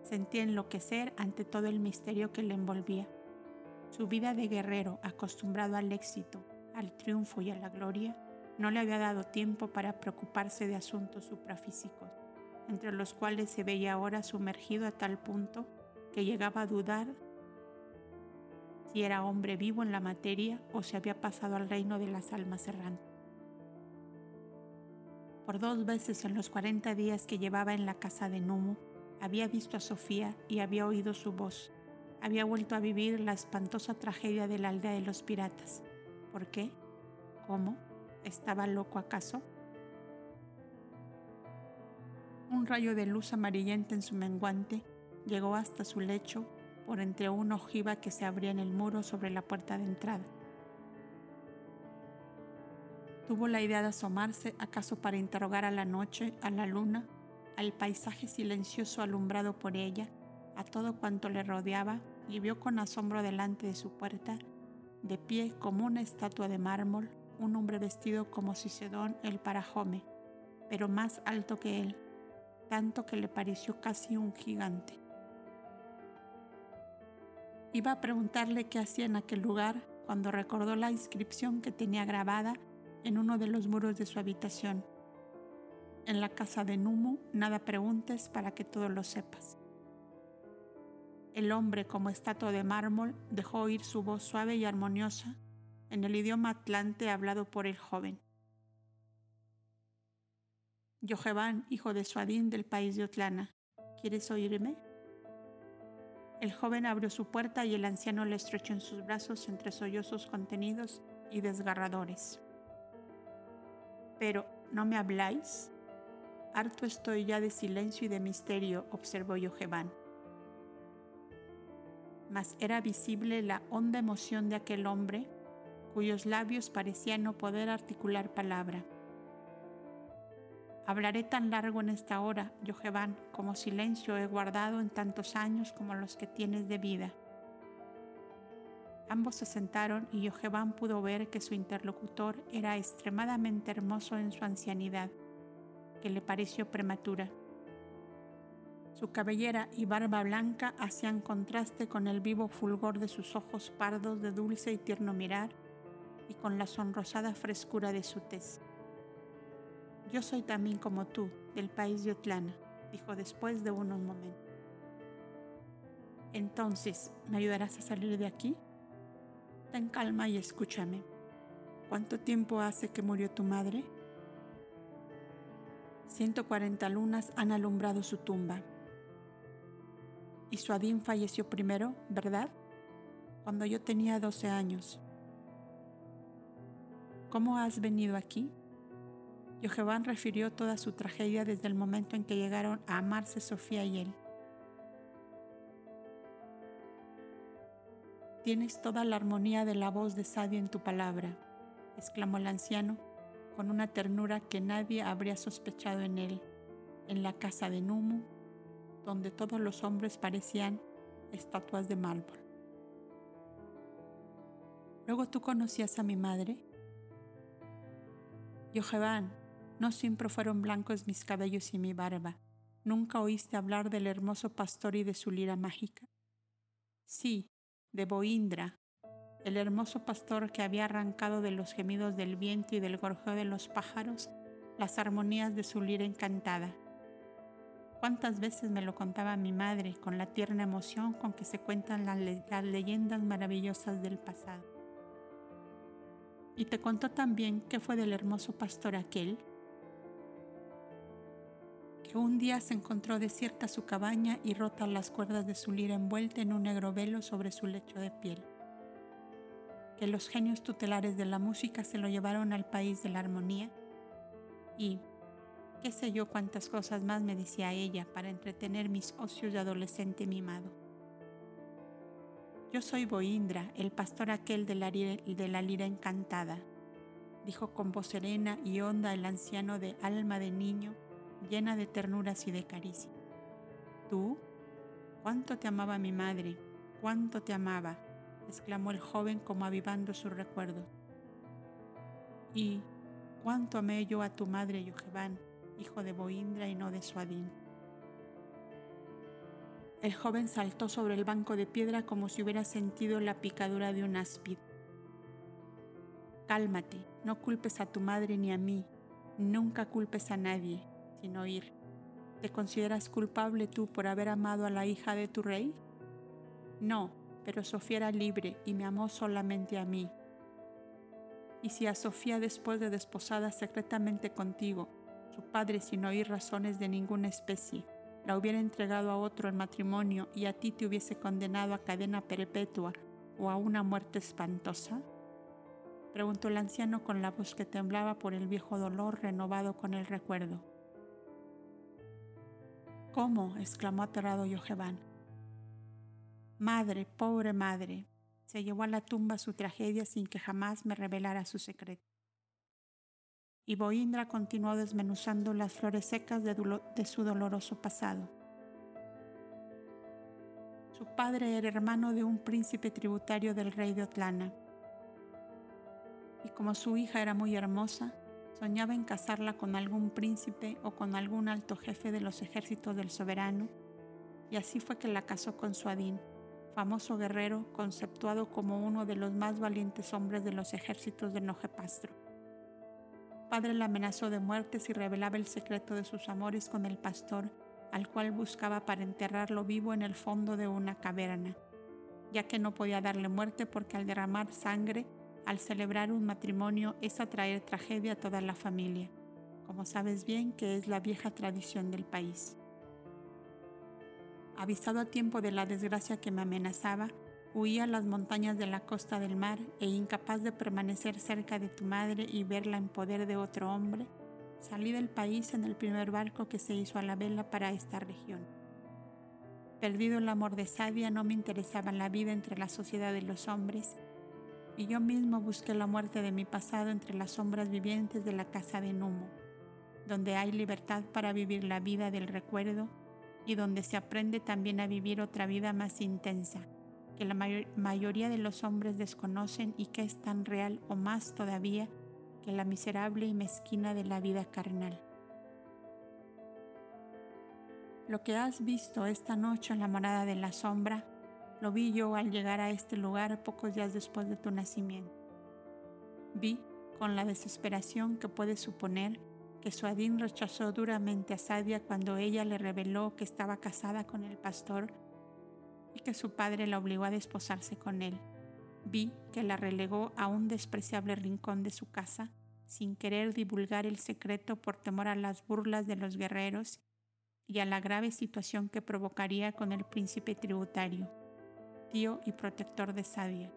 Sentía enloquecer ante todo el misterio que le envolvía. Su vida de guerrero, acostumbrado al éxito, al triunfo y a la gloria, no le había dado tiempo para preocuparse de asuntos suprafísicos, entre los cuales se veía ahora sumergido a tal punto que llegaba a dudar si era hombre vivo en la materia o si había pasado al reino de las almas errantes. Por dos veces en los 40 días que llevaba en la casa de Numo, había visto a Sofía y había oído su voz. Había vuelto a vivir la espantosa tragedia de la aldea de los piratas. ¿Por qué? ¿Cómo? ¿Estaba loco acaso? Un rayo de luz amarillenta en su menguante llegó hasta su lecho por entre una ojiva que se abría en el muro sobre la puerta de entrada. Tuvo la idea de asomarse, acaso para interrogar a la noche, a la luna, al paisaje silencioso alumbrado por ella, a todo cuanto le rodeaba, y vio con asombro delante de su puerta, de pie como una estatua de mármol, un hombre vestido como Cicedón el Parajome, pero más alto que él, tanto que le pareció casi un gigante. Iba a preguntarle qué hacía en aquel lugar cuando recordó la inscripción que tenía grabada en uno de los muros de su habitación. En la casa de Numu, nada preguntes para que todo lo sepas. El hombre, como estatua de mármol, dejó oír su voz suave y armoniosa en el idioma atlante hablado por el joven. Yojevan, hijo de Suadín del país de Otlana, ¿quieres oírme? El joven abrió su puerta y el anciano le estrechó en sus brazos entre sollozos contenidos y desgarradores. Pero, ¿no me habláis? Harto estoy ya de silencio y de misterio, observó Yojevan. Mas era visible la honda emoción de aquel hombre, cuyos labios parecían no poder articular palabra. Hablaré tan largo en esta hora, Yojevan, como silencio he guardado en tantos años como los que tienes de vida. Ambos se sentaron y Yojevan pudo ver que su interlocutor era extremadamente hermoso en su ancianidad, que le pareció prematura. Su cabellera y barba blanca hacían contraste con el vivo fulgor de sus ojos pardos de dulce y tierno mirar y con la sonrosada frescura de su tez. Yo soy también como tú, del país de Otlana, dijo después de unos momentos. Entonces, ¿me ayudarás a salir de aquí? Ten calma y escúchame. ¿Cuánto tiempo hace que murió tu madre? 140 lunas han alumbrado su tumba. Y Suadín falleció primero, ¿verdad? Cuando yo tenía 12 años. ¿Cómo has venido aquí? Yojevan refirió toda su tragedia desde el momento en que llegaron a amarse Sofía y él. Tienes toda la armonía de la voz de Sadia en tu palabra, exclamó el anciano, con una ternura que nadie habría sospechado en él, en la casa de Numu, donde todos los hombres parecían estatuas de mármol. Luego tú conocías a mi madre. Yojevan, no siempre fueron blancos mis cabellos y mi barba. ¿Nunca oíste hablar del hermoso pastor y de su lira mágica? Sí, de Boindra, el hermoso pastor que había arrancado de los gemidos del viento y del gorjeo de los pájaros las armonías de su lira encantada. Cuántas veces me lo contaba mi madre con la tierna emoción con que se cuentan las, leyendas maravillosas del pasado. Y te contó también qué fue del hermoso pastor aquel que un día se encontró desierta su cabaña y rotas las cuerdas de su lira envuelta en un negro velo sobre su lecho de piel. Que los genios tutelares de la música se lo llevaron al país de la armonía y qué sé yo cuántas cosas más me decía ella para entretener mis ocios de adolescente mimado. Yo soy Boindra, el pastor aquel de la, lira encantada, dijo con voz serena y honda el anciano de alma de niño llena de ternuras y de caricia. ¿Tú? ¿Cuánto te amaba mi madre? ¿Cuánto te amaba? exclamó el joven como avivando su recuerdo. Y cuánto amé yo a tu madre Yojevan, hijo de Boindra y no de Suadín. El joven saltó sobre el banco de piedra como si hubiera sentido la picadura de un áspid. Cálmate, no culpes a tu madre ni a mí, nunca culpes a nadie, sin oír. ¿Te consideras culpable tú por haber amado a la hija de tu rey? No, pero Sofía era libre y me amó solamente a mí. Y si a Sofía después de desposada secretamente contigo, su padre sin oír razones de ninguna especie, la hubiera entregado a otro en matrimonio y a ti te hubiese condenado a cadena perpetua o a una muerte espantosa? Preguntó el anciano con la voz que temblaba por el viejo dolor renovado con el recuerdo. ¿Cómo? exclamó aterrado Yojevan. Madre, pobre madre, se llevó a la tumba su tragedia sin que jamás me revelara su secreto. Y Boindra continuó desmenuzando las flores secas de, su doloroso pasado. Su padre era hermano de un príncipe tributario del rey de Otlana. Y como su hija era muy hermosa, Soñaba en casarla con algún príncipe o con algún alto jefe de los ejércitos del soberano, y así fue que la casó con Suadín, famoso guerrero conceptuado como uno de los más valientes hombres de los ejércitos de Nojepastro. Padre la amenazó de muerte si revelaba el secreto de sus amores con el pastor, al cual buscaba para enterrarlo vivo en el fondo de una caverna, ya que no podía darle muerte porque al derramar sangre, al celebrar un matrimonio, es atraer tragedia a toda la familia, como sabes bien que es la vieja tradición del país. Avisado a tiempo de la desgracia que me amenazaba, huí a las montañas de la costa del mar e incapaz de permanecer cerca de tu madre y verla en poder de otro hombre, salí del país en el primer barco que se hizo a la vela para esta región. Perdido el amor de Sadia, no me interesaba la vida entre la sociedad de los hombres, y yo mismo busqué la muerte de mi pasado entre las sombras vivientes de la casa de Numo, donde hay libertad para vivir la vida del recuerdo y donde se aprende también a vivir otra vida más intensa, que la mayoría de los hombres desconocen y que es tan real o más todavía que la miserable y mezquina de la vida carnal. Lo que has visto esta noche en la morada de la sombra, lo vi yo al llegar a este lugar pocos días después de tu nacimiento. Vi, con la desesperación que puedes suponer, que Suadín rechazó duramente a Sadia cuando ella le reveló que estaba casada con el pastor y que su padre la obligó a desposarse con él. Vi que la relegó a un despreciable rincón de su casa, sin querer divulgar el secreto por temor a las burlas de los guerreros y a la grave situación que provocaría con el príncipe tributario, tío y protector de Sadia.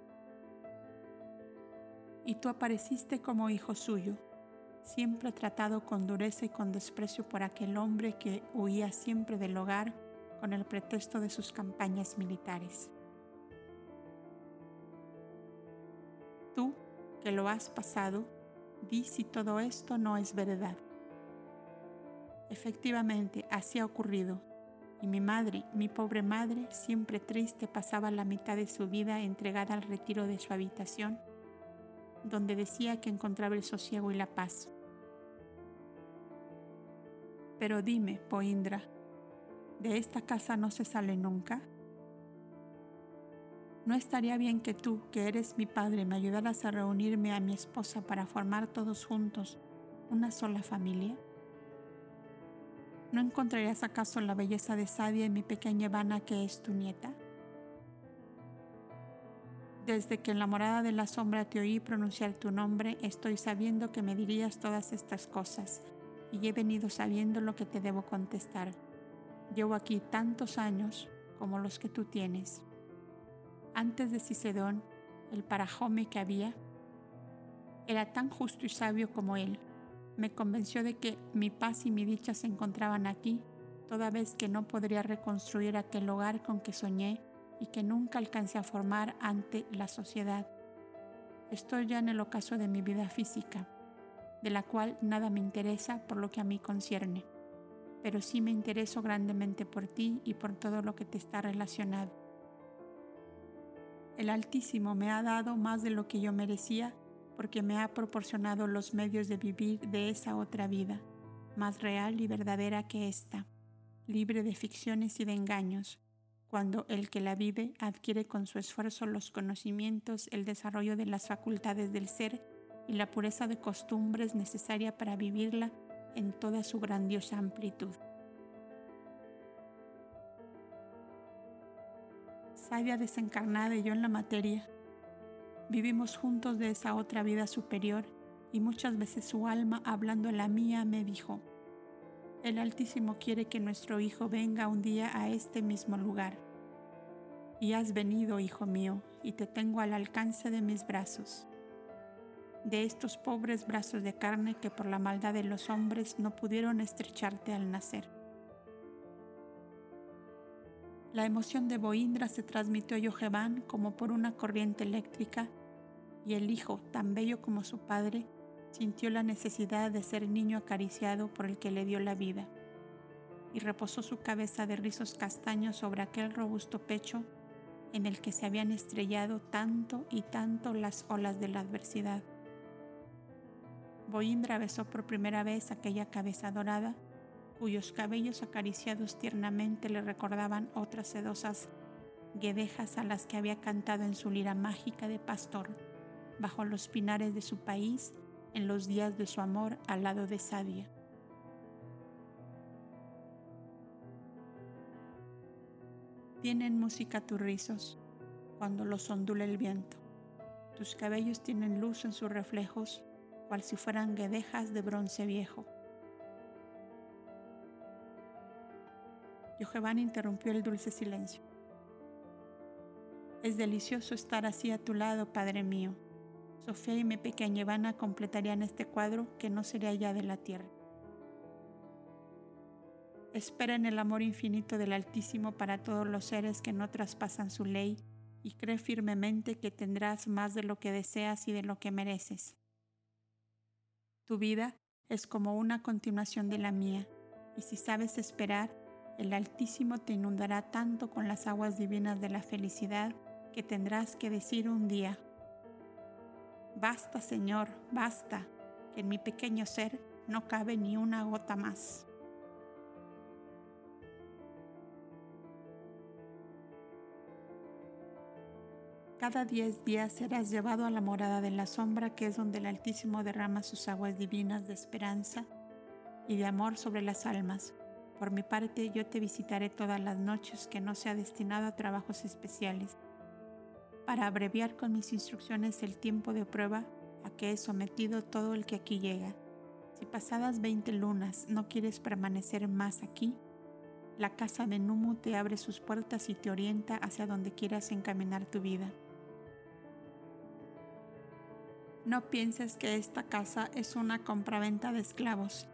Y tú apareciste como hijo suyo, siempre tratado con dureza y con desprecio por aquel hombre que huía siempre del hogar con el pretexto de sus campañas militares. Tú, que lo has pasado, di si todo esto no es verdad. Efectivamente, así ha ocurrido, y mi madre, mi pobre madre, siempre triste, pasaba la mitad de su vida entregada al retiro de su habitación, donde decía que encontraba el sosiego y la paz. Pero dime, Poindra, ¿de esta casa no se sale nunca? ¿No estaría bien que tú, que eres mi padre, me ayudaras a reunirme a mi esposa para formar todos juntos una sola familia? ¿No encontrarías acaso la belleza de Sadia en mi pequeña Ivana que es tu nieta? Desde que en la morada de la sombra te oí pronunciar tu nombre, estoy sabiendo que me dirías todas estas cosas, y he venido sabiendo lo que te debo contestar. Llevo aquí tantos años como los que tú tienes antes de Cicedón, el parajome que había, era tan justo y sabio como él. Me convenció de que mi paz y mi dicha se encontraban aquí, toda vez que no podría reconstruir aquel hogar con que soñé y que nunca alcancé a formar ante la sociedad. Estoy ya en el ocaso de mi vida física, de la cual nada me interesa por lo que a mí concierne, pero sí me intereso grandemente por ti y por todo lo que te está relacionado. El Altísimo me ha dado más de lo que yo merecía porque me ha proporcionado los medios de vivir de esa otra vida, más real y verdadera que esta, libre de ficciones y de engaños, cuando el que la vive adquiere con su esfuerzo los conocimientos, el desarrollo de las facultades del ser y la pureza de costumbres necesaria para vivirla en toda su grandiosa amplitud. sabia desencarnada y yo en la materia. Vivimos juntos de esa otra vida superior y muchas veces su alma, hablando la mía, me dijo, el Altísimo quiere que nuestro Hijo venga un día a este mismo lugar. Y has venido, Hijo mío, y te tengo al alcance de mis brazos, de estos pobres brazos de carne que por la maldad de los hombres no pudieron estrecharte al nacer. La emoción de Boindra se transmitió a Yojevan como por una corriente eléctrica y el hijo, tan bello como su padre, sintió la necesidad de ser niño acariciado por el que le dio la vida y reposó su cabeza de rizos castaños sobre aquel robusto pecho en el que se habían estrellado tanto y tanto las olas de la adversidad. Boindra besó por primera vez aquella cabeza dorada cuyos cabellos acariciados tiernamente le recordaban otras sedosas guedejas a las que había cantado en su lira mágica de pastor, bajo los pinares de su país en los días de su amor al lado de Sadia. Tienen música tus rizos cuando los ondula el viento. Tus cabellos tienen luz en sus reflejos, cual si fueran guedejas de bronce viejo. Yojevan interrumpió el dulce silencio. Es delicioso estar así a tu lado, Padre mío. Sofía y mi pequeña Ivana completarían este cuadro que no sería ya de la tierra. Espera en el amor infinito del Altísimo para todos los seres que no traspasan su ley y cree firmemente que tendrás más de lo que deseas y de lo que mereces. Tu vida es como una continuación de la mía, y si sabes esperar, el Altísimo te inundará tanto con las aguas divinas de la felicidad que tendrás que decir un día, Basta, Señor, basta, que en mi pequeño ser no cabe ni una gota más. Cada diez días serás llevado a la morada de la sombra, que es donde el Altísimo derrama sus aguas divinas de esperanza y de amor sobre las almas. Por mi parte, yo te visitaré todas las noches, que no sea destinado a trabajos especiales, para abreviar con mis instrucciones el tiempo de prueba a que he sometido todo el que aquí llega. Si pasadas veinte lunas no quieres permanecer más aquí, la casa de Numu te abre sus puertas y te orienta hacia donde quieras encaminar tu vida. No pienses que esta casa es una compraventa de esclavos,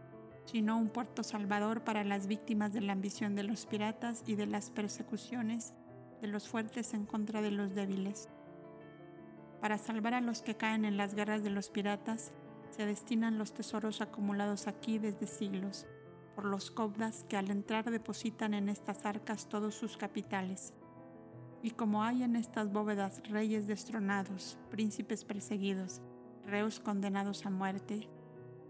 sino un puerto salvador para las víctimas de la ambición de los piratas y de las persecuciones de los fuertes en contra de los débiles. Para salvar a los que caen en las guerras de los piratas, se destinan los tesoros acumulados aquí desde siglos, por los cobdas que al entrar depositan en estas arcas todos sus capitales. Y como hay en estas bóvedas reyes destronados, príncipes perseguidos, reos condenados a muerte.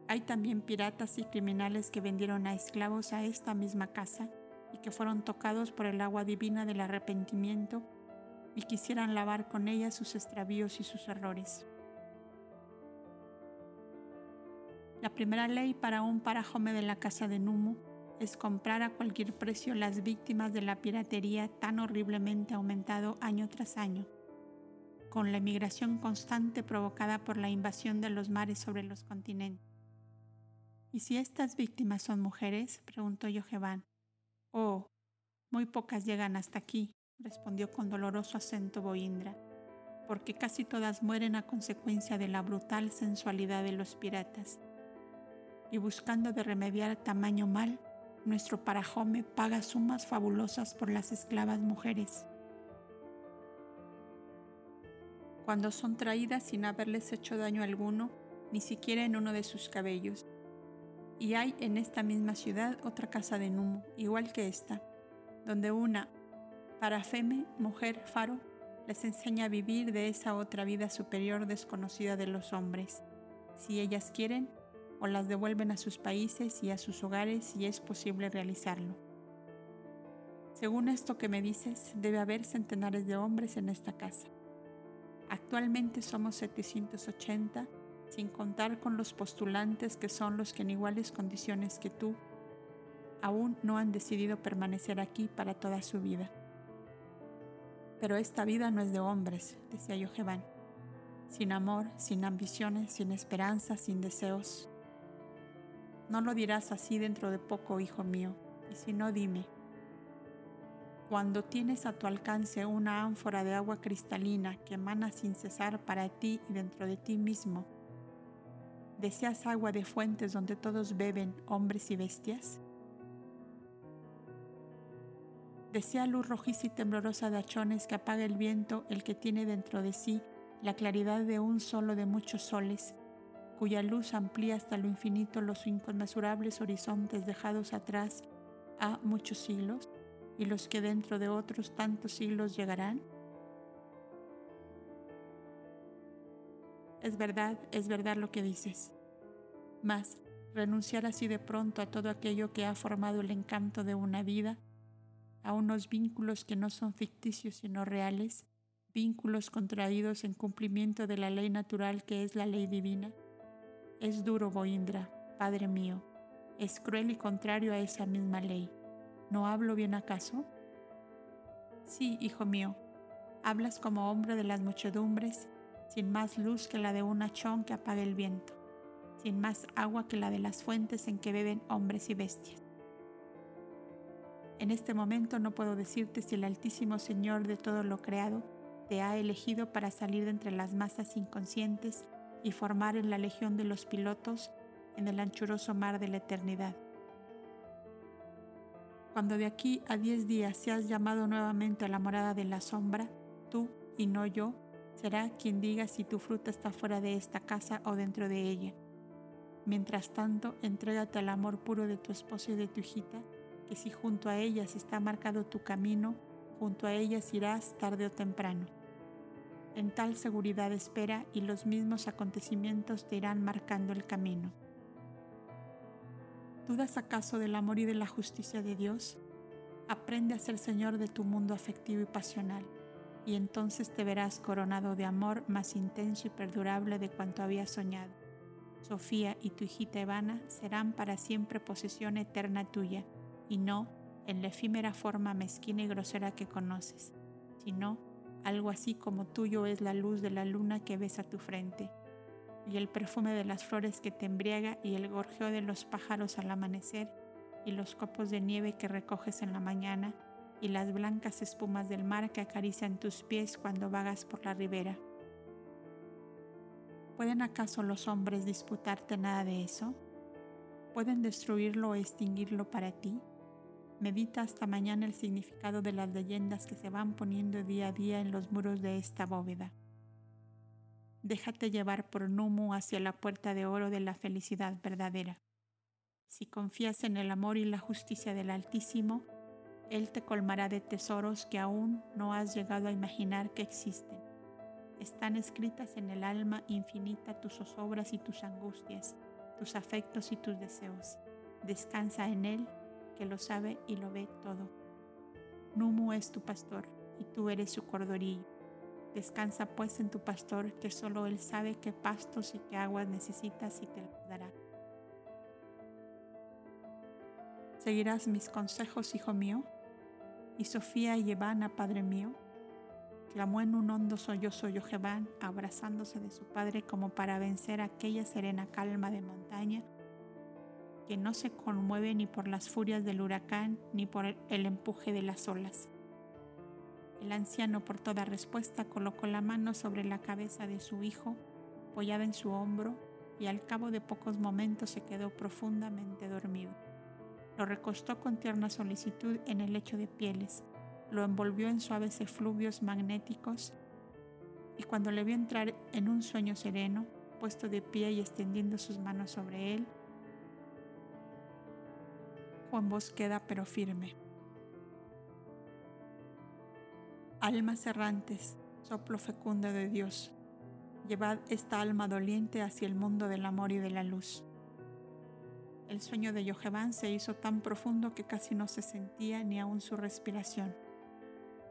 Hay también piratas y criminales que vendieron a esclavos a esta misma casa y que fueron tocados por el agua divina del arrepentimiento y quisieran lavar con ella sus extravíos y sus errores. La primera ley para un parajome de la casa de Numu es comprar a cualquier precio las víctimas de la piratería tan horriblemente aumentado año tras año con la emigración constante provocada por la invasión de los mares sobre los continentes. ¿Y si estas víctimas son mujeres? preguntó Yojevan. Oh, muy pocas llegan hasta aquí, respondió con doloroso acento Boindra, porque casi todas mueren a consecuencia de la brutal sensualidad de los piratas. Y buscando de remediar tamaño mal, nuestro parajome paga sumas fabulosas por las esclavas mujeres. Cuando son traídas sin haberles hecho daño alguno, ni siquiera en uno de sus cabellos. Y hay en esta misma ciudad otra casa de Numo, igual que esta, donde una parafeme, mujer faro, les enseña a vivir de esa otra vida superior desconocida de los hombres, si ellas quieren, o las devuelven a sus países y a sus hogares si es posible realizarlo. Según esto que me dices, debe haber centenares de hombres en esta casa. Actualmente somos 780, sin contar con los postulantes que son los que en iguales condiciones que tú aún no han decidido permanecer aquí para toda su vida. Pero esta vida no es de hombres, decía Yojevan, sin amor, sin ambiciones, sin esperanza, sin deseos. No lo dirás así dentro de poco, hijo mío, y si no, dime, cuando tienes a tu alcance una ánfora de agua cristalina que emana sin cesar para ti y dentro de ti mismo, ¿deseas agua de fuentes donde todos beben, hombres y bestias? ¿Desea luz rojiza y temblorosa de achones que apaga el viento el que tiene dentro de sí la claridad de un solo de muchos soles, cuya luz amplía hasta lo infinito los inconmensurables horizontes dejados atrás a muchos siglos? Y los que dentro de otros tantos siglos llegarán? Es verdad, es verdad lo que dices. Mas, renunciar así de pronto a todo aquello que ha formado el encanto de una vida, a unos vínculos que no son ficticios sino reales, vínculos contraídos en cumplimiento de la ley natural que es la ley divina, Es duro, Boindra, Padre mío, es cruel y contrario a esa misma ley. ¿No hablo bien acaso? Sí, hijo mío, hablas como hombre de las muchedumbres, sin más luz que la de un hachón que apaga el viento, sin más agua que la de las fuentes en que beben hombres y bestias. En este momento no puedo decirte si el Altísimo Señor de todo lo creado te ha elegido para salir de entre las masas inconscientes y formar en la legión de los pilotos en el anchuroso mar de la eternidad. Cuando de aquí a diez días seas llamado nuevamente a la morada de la sombra, tú y no yo, será quien diga si tu fruta está fuera de esta casa o dentro de ella. Mientras tanto, entrégate al amor puro de tu esposo y de tu hijita, que si junto a ellas está marcado tu camino, junto a ellas irás tarde o temprano. En tal seguridad espera y los mismos acontecimientos te irán marcando el camino. ¿Dudas acaso del amor y de la justicia de Dios? Aprende a ser Señor de tu mundo afectivo y pasional, y entonces te verás coronado de amor más intenso y perdurable de cuanto habías soñado. Sofía y tu hijita Ivana serán para siempre posesión eterna tuya, y no en la efímera forma mezquina y grosera que conoces, sino algo así como tuyo es la luz de la luna que ves a tu frente, y el perfume de las flores que te embriaga y el gorjeo de los pájaros al amanecer y los copos de nieve que recoges en la mañana y las blancas espumas del mar que acarician tus pies cuando vagas por la ribera. ¿Pueden acaso los hombres disputarte nada de eso? ¿Pueden destruirlo o extinguirlo para ti? Medita hasta mañana el significado de las leyendas que se van poniendo día a día en los muros de esta bóveda. Déjate llevar por Numu hacia la puerta de oro de la felicidad verdadera. Si confías en el amor y la justicia del Altísimo, Él te colmará de tesoros que aún no has llegado a imaginar que existen. Están escritas en el alma infinita tus zozobras y tus angustias, tus afectos y tus deseos. Descansa en Él, que lo sabe y lo ve todo. Numu es tu pastor y tú eres su cordorillo. Descansa pues en tu pastor, que solo él sabe qué pastos y qué aguas necesitas y te las dará. ¿Seguirás mis consejos, hijo mío? Y Sofía y Evana, padre mío, clamó en un hondo sollozo Yoheván, abrazándose de su padre como para vencer aquella serena calma de montaña que no se conmueve ni por las furias del huracán ni por el empuje de las olas. El anciano por toda respuesta colocó la mano sobre la cabeza de su hijo, apoyada en su hombro, y al cabo de pocos momentos se quedó profundamente dormido. Lo recostó con tierna solicitud en el lecho de pieles, lo envolvió en suaves efluvios magnéticos y cuando le vio entrar en un sueño sereno, puesto de pie y extendiendo sus manos sobre él, Juan voz queda pero firme. Almas errantes, soplo fecundo de Dios, llevad esta alma doliente hacia el mundo del amor y de la luz. El sueño de Yoheván se hizo tan profundo que casi no se sentía ni aún su respiración.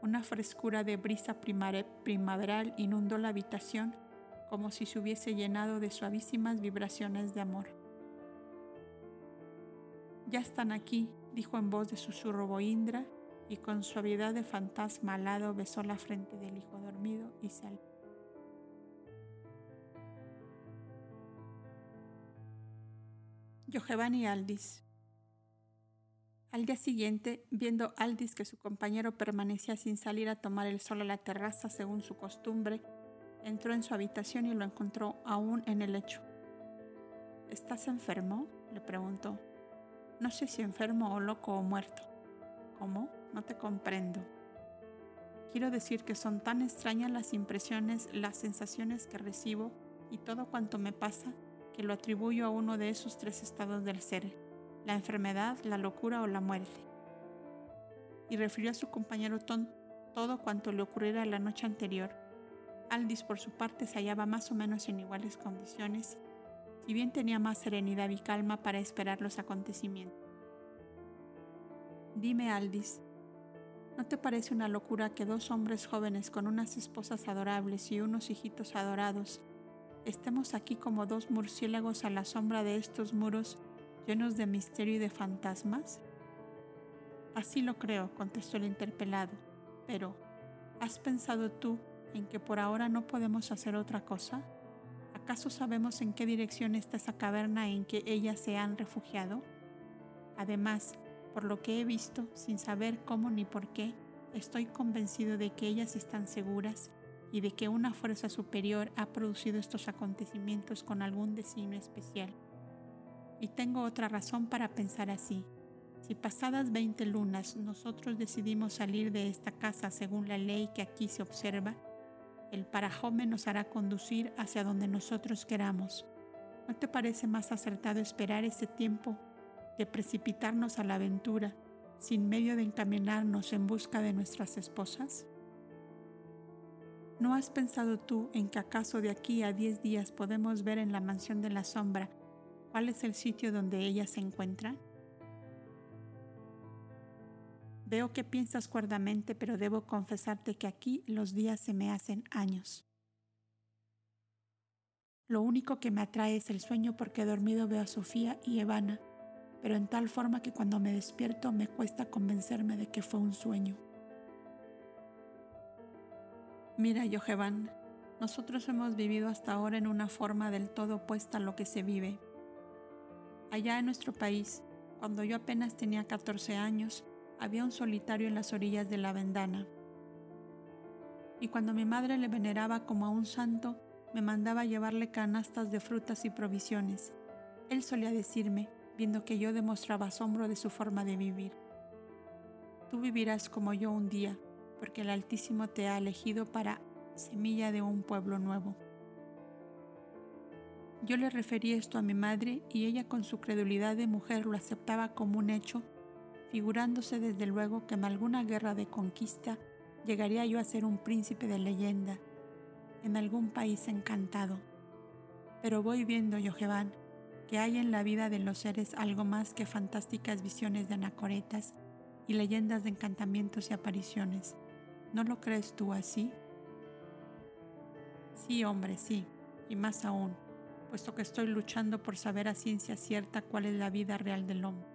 Una frescura de brisa primaveral inundó la habitación como si se hubiese llenado de suavísimas vibraciones de amor. Ya están aquí, dijo en voz de susurro Boindra, y con suavidad de fantasma alado besó la frente del hijo dormido y se alejó. y Aldis. Al día siguiente, viendo Aldis que su compañero permanecía sin salir a tomar el sol a la terraza según su costumbre, entró en su habitación y lo encontró aún en el lecho. ¿Estás enfermo? le preguntó. No sé si enfermo o loco o muerto. ¿Cómo? No te comprendo. Quiero decir que son tan extrañas las impresiones, las sensaciones que recibo y todo cuanto me pasa que lo atribuyo a uno de esos tres estados del ser, la enfermedad, la locura o la muerte. Y refirió a su compañero Ton todo cuanto le ocurriera la noche anterior. Aldis por su parte se hallaba más o menos en iguales condiciones, si bien tenía más serenidad y calma para esperar los acontecimientos. Dime, Aldis, ¿no te parece una locura que dos hombres jóvenes con unas esposas adorables y unos hijitos adorados estemos aquí como dos murciélagos a la sombra de estos muros llenos de misterio y de fantasmas? Así lo creo, contestó el interpelado, pero ¿has pensado tú en que por ahora no podemos hacer otra cosa? ¿Acaso sabemos en qué dirección está esa caverna en que ellas se han refugiado? Además, por lo que he visto, sin saber cómo ni por qué, estoy convencido de que ellas están seguras y de que una fuerza superior ha producido estos acontecimientos con algún designio especial. Y tengo otra razón para pensar así. Si pasadas 20 lunas nosotros decidimos salir de esta casa según la ley que aquí se observa, el parajome nos hará conducir hacia donde nosotros queramos. ¿No te parece más acertado esperar ese tiempo que precipitarnos a la aventura sin medio de encaminarnos en busca de nuestras esposas? ¿No has pensado tú en que acaso de aquí a diez días podemos ver en la mansión de la sombra cuál es el sitio donde ella se encuentra? Veo que piensas cuerdamente, pero debo confesarte que aquí los días se me hacen años. Lo único que me atrae es el sueño porque dormido veo a Sofía y Evana, pero en tal forma que cuando me despierto me cuesta convencerme de que fue un sueño. Mira, Joheban, nosotros hemos vivido hasta ahora en una forma del todo opuesta a lo que se vive. Allá en nuestro país, cuando yo apenas tenía 14 años, había un solitario en las orillas de la vendana. Y cuando mi madre le veneraba como a un santo, me mandaba llevarle canastas de frutas y provisiones. Él solía decirme, viendo que yo demostraba asombro de su forma de vivir. Tú vivirás como yo un día, porque el Altísimo te ha elegido para semilla de un pueblo nuevo. Yo le referí esto a mi madre y ella con su credulidad de mujer lo aceptaba como un hecho, figurándose desde luego que en alguna guerra de conquista llegaría yo a ser un príncipe de leyenda en algún país encantado. Pero voy viendo, Yojevan, que hay en la vida de los seres algo más que fantásticas visiones de anacoretas y leyendas de encantamientos y apariciones. ¿No lo crees tú así? Sí, hombre, sí, y más aún, puesto que estoy luchando por saber a ciencia cierta cuál es la vida real del hombre,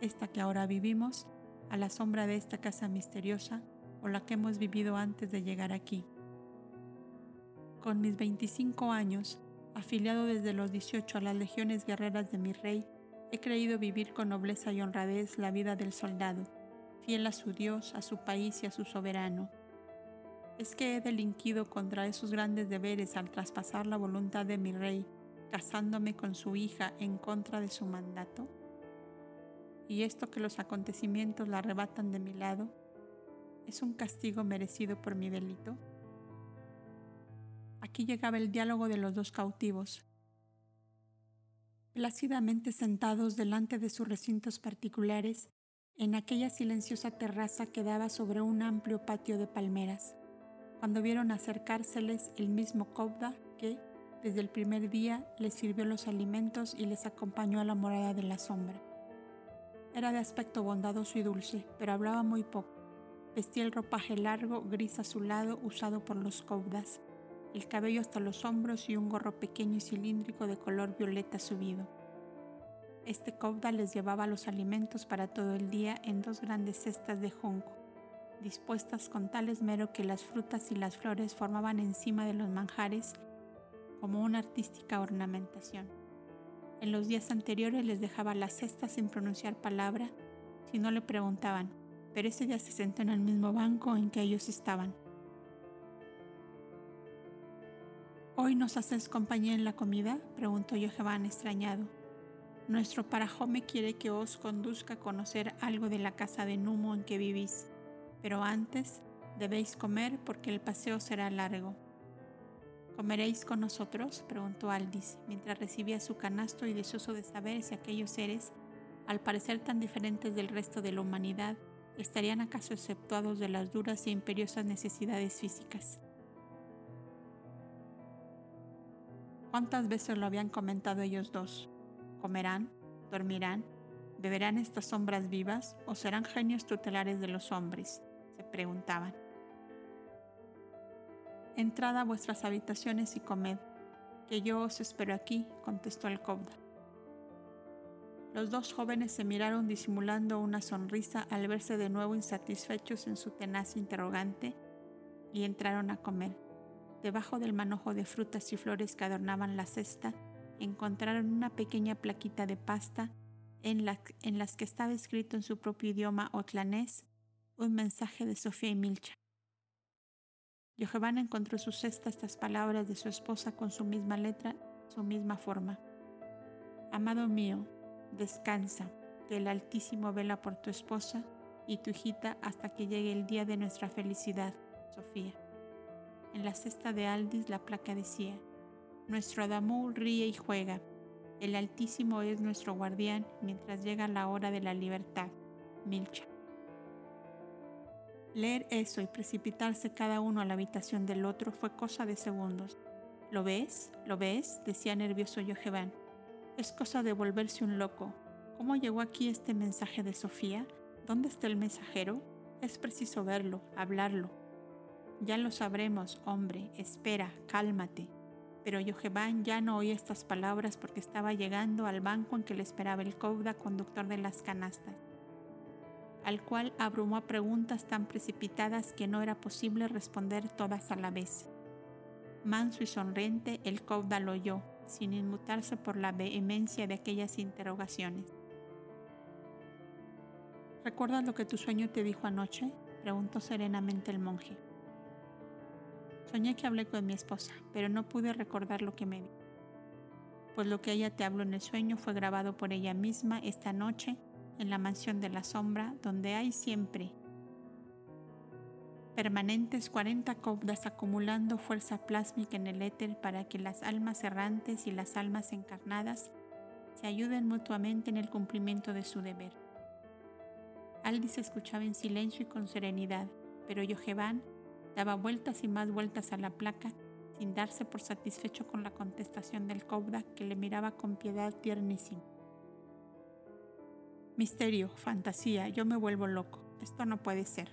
esta que ahora vivimos, a la sombra de esta casa misteriosa o la que hemos vivido antes de llegar aquí. Con mis 25 años, afiliado desde los 18 a las legiones guerreras de mi rey, he creído vivir con nobleza y honradez la vida del soldado fiel a su Dios, a su país y a su soberano. ¿Es que he delinquido contra esos grandes deberes al traspasar la voluntad de mi rey, casándome con su hija en contra de su mandato? ¿Y esto que los acontecimientos la arrebatan de mi lado es un castigo merecido por mi delito? Aquí llegaba el diálogo de los dos cautivos, plácidamente sentados delante de sus recintos particulares, en aquella silenciosa terraza que daba sobre un amplio patio de palmeras, cuando vieron acercárseles el mismo Cobda que, desde el primer día, les sirvió los alimentos y les acompañó a la morada de la sombra. Era de aspecto bondadoso y dulce, pero hablaba muy poco. Vestía el ropaje largo, gris azulado, usado por los Cobdas, el cabello hasta los hombros y un gorro pequeño y cilíndrico de color violeta subido. Este cobda les llevaba los alimentos para todo el día en dos grandes cestas de jonco, dispuestas con tal esmero que las frutas y las flores formaban encima de los manjares como una artística ornamentación. En los días anteriores les dejaba las cestas sin pronunciar palabra si no le preguntaban, pero ese día se sentó en el mismo banco en que ellos estaban. ¿Hoy nos haces compañía en la comida? preguntó Johaban extrañado. Nuestro parajome quiere que os conduzca a conocer algo de la casa de Numo en que vivís, pero antes debéis comer porque el paseo será largo. ¿Comeréis con nosotros? preguntó Aldis, mientras recibía su canasto y deseoso de saber si aquellos seres, al parecer tan diferentes del resto de la humanidad, estarían acaso exceptuados de las duras e imperiosas necesidades físicas. ¿Cuántas veces lo habían comentado ellos dos? ¿Comerán? ¿Dormirán? ¿Beberán estas sombras vivas o serán genios tutelares de los hombres? se preguntaban. Entrad a vuestras habitaciones y comed, Que yo os espero aquí, contestó el cobda. Los dos jóvenes se miraron disimulando una sonrisa al verse de nuevo insatisfechos en su tenaz interrogante y entraron a comer. Debajo del manojo de frutas y flores que adornaban la cesta, encontraron una pequeña plaquita de pasta en, en las que estaba escrito en su propio idioma otlanés un mensaje de Sofía y Milcha. Johaban encontró su cesta estas palabras de su esposa con su misma letra, su misma forma. Amado mío, descansa, que el Altísimo vela por tu esposa y tu hijita hasta que llegue el día de nuestra felicidad, Sofía. En la cesta de Aldis la placa decía, Nuestro Adamú ríe y juega, el Altísimo es nuestro guardián mientras llega la hora de la libertad, Milcha. Leer eso y precipitarse cada uno a la habitación del otro fue cosa de segundos. ¿Lo ves? ¿Lo ves? decía nervioso Jojeban. Es cosa de volverse un loco. ¿Cómo llegó aquí este mensaje de Sofía? ¿Dónde está el mensajero? Es preciso verlo, hablarlo. Ya lo sabremos, hombre, espera, cálmate. Pero Jojeban ya no oía estas palabras porque estaba llegando al banco en que le esperaba el cobda conductor de las canastas al cual abrumó preguntas tan precipitadas que no era posible responder todas a la vez. Manso y sonriente, el cauda lo oyó, sin inmutarse por la vehemencia de aquellas interrogaciones. ¿Recuerdas lo que tu sueño te dijo anoche? preguntó serenamente el monje. Soñé que hablé con mi esposa, pero no pude recordar lo que me dijo. Pues lo que ella te habló en el sueño fue grabado por ella misma esta noche en la mansión de la sombra, donde hay siempre permanentes 40 cobdas acumulando fuerza plásmica en el éter para que las almas errantes y las almas encarnadas se ayuden mutuamente en el cumplimiento de su deber. Aldis escuchaba en silencio y con serenidad, pero Yojevan daba vueltas y más vueltas a la placa sin darse por satisfecho con la contestación del cobda que le miraba con piedad tiernísima. Misterio, fantasía, yo me vuelvo loco. Esto no puede ser.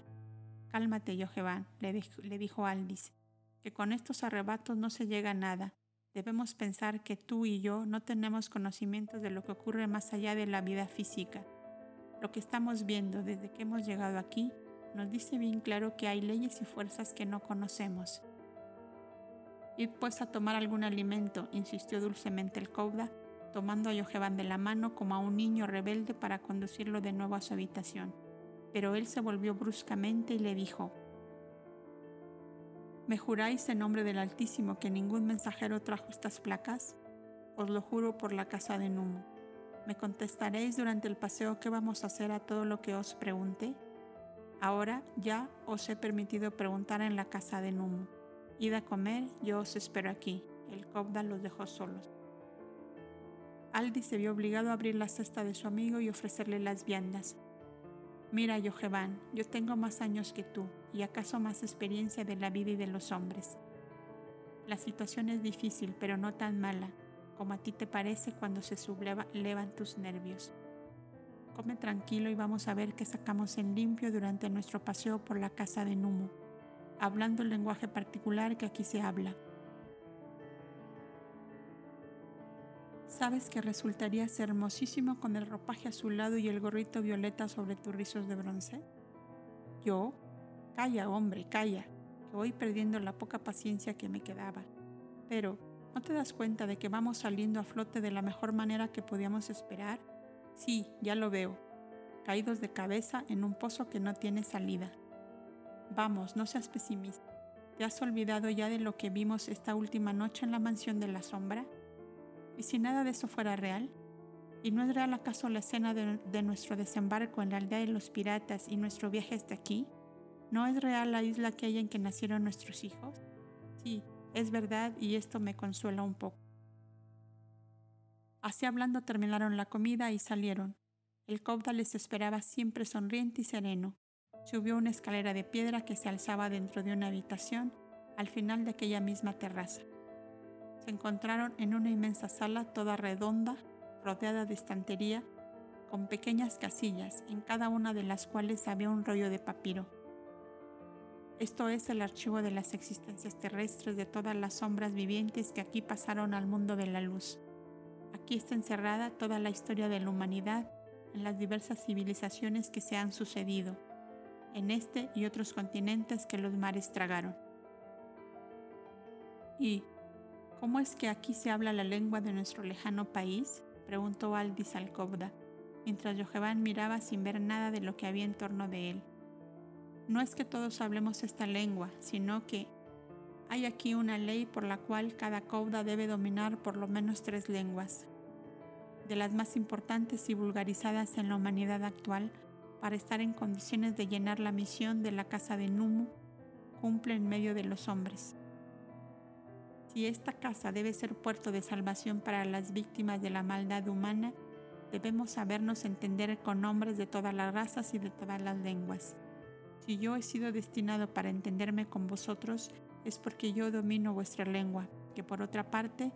Cálmate, Jojeban, le, le dijo Aldis, que con estos arrebatos no se llega a nada. Debemos pensar que tú y yo no tenemos conocimientos de lo que ocurre más allá de la vida física. Lo que estamos viendo desde que hemos llegado aquí nos dice bien claro que hay leyes y fuerzas que no conocemos. Id pues a tomar algún alimento, insistió dulcemente el Cauda, tomando a Jojeban de la mano como a un niño rebelde para conducirlo de nuevo a su habitación. Pero él se volvió bruscamente y le dijo, ¿Me juráis en nombre del Altísimo que ningún mensajero trajo estas placas? Os lo juro por la casa de Numo. ¿Me contestaréis durante el paseo qué vamos a hacer a todo lo que os pregunte? Ahora ya os he permitido preguntar en la casa de Numo. Id a comer, yo os espero aquí. El Cobda los dejó solos. Aldi se vio obligado a abrir la cesta de su amigo y ofrecerle las viandas. Mira, Jojeban, yo tengo más años que tú y acaso más experiencia de la vida y de los hombres. La situación es difícil, pero no tan mala como a ti te parece cuando se sublevan tus nervios. Come tranquilo y vamos a ver qué sacamos en limpio durante nuestro paseo por la casa de Numo, hablando el lenguaje particular que aquí se habla. ¿Sabes que resultarías hermosísimo con el ropaje azulado y el gorrito violeta sobre tus rizos de bronce? Yo, calla, hombre, calla, que voy perdiendo la poca paciencia que me quedaba. Pero, ¿no te das cuenta de que vamos saliendo a flote de la mejor manera que podíamos esperar? Sí, ya lo veo, caídos de cabeza en un pozo que no tiene salida. Vamos, no seas pesimista. ¿Te has olvidado ya de lo que vimos esta última noche en la mansión de la sombra? ¿Y si nada de eso fuera real? ¿Y no es real acaso la escena de, nuestro desembarco en la aldea de los piratas y nuestro viaje hasta aquí? ¿No es real la isla aquella en que nacieron nuestros hijos? Sí, es verdad y esto me consuela un poco. Así hablando terminaron la comida y salieron. El cobda les esperaba siempre sonriente y sereno. Subió una escalera de piedra que se alzaba dentro de una habitación al final de aquella misma terraza se encontraron en una inmensa sala toda redonda, rodeada de estantería, con pequeñas casillas, en cada una de las cuales había un rollo de papiro. Esto es el archivo de las existencias terrestres de todas las sombras vivientes que aquí pasaron al mundo de la luz. Aquí está encerrada toda la historia de la humanidad en las diversas civilizaciones que se han sucedido, en este y otros continentes que los mares tragaron. ¿Y cómo es que aquí se habla la lengua de nuestro lejano país? preguntó Aldis Alcobda, mientras Jojeban miraba sin ver nada de lo que había en torno de él. No es que todos hablemos esta lengua, sino que hay aquí una ley por la cual cada cauda debe dominar por lo menos tres lenguas, de las más importantes y vulgarizadas en la humanidad actual, para estar en condiciones de llenar la misión de la casa de Numu, cumple en medio de los hombres. Si esta casa debe ser puerto de salvación para las víctimas de la maldad humana, debemos sabernos entender con hombres de todas las razas y de todas las lenguas. Si yo he sido destinado para entenderme con vosotros, es porque yo domino vuestra lengua, que por otra parte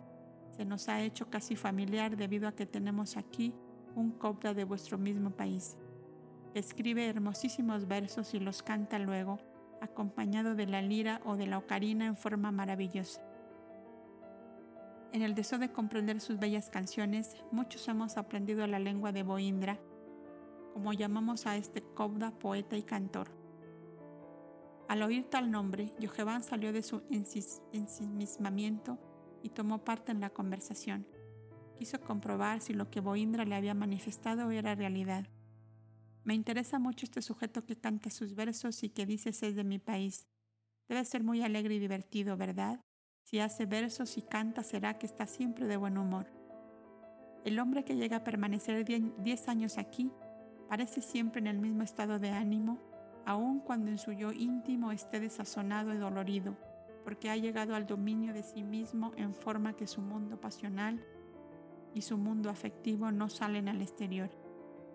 se nos ha hecho casi familiar debido a que tenemos aquí un copla de vuestro mismo país. Escribe hermosísimos versos y los canta luego, acompañado de la lira o de la ocarina en forma maravillosa. En el deseo de comprender sus bellas canciones, muchos hemos aprendido la lengua de Boindra, como llamamos a este Cobda poeta y cantor. Al oír tal nombre, Yojevan salió de su ensimismamiento y tomó parte en la conversación. Quiso comprobar si lo que Boindra le había manifestado era realidad. Me interesa mucho este sujeto que canta sus versos y que dices es de mi país. Debe ser muy alegre y divertido, ¿verdad? Si hace versos y canta será que está siempre de buen humor. El hombre que llega a permanecer diez años aquí parece siempre en el mismo estado de ánimo, aun cuando en su yo íntimo esté desazonado y dolorido porque ha llegado al dominio de sí mismo en forma que su mundo pasional y su mundo afectivo no salen al exterior,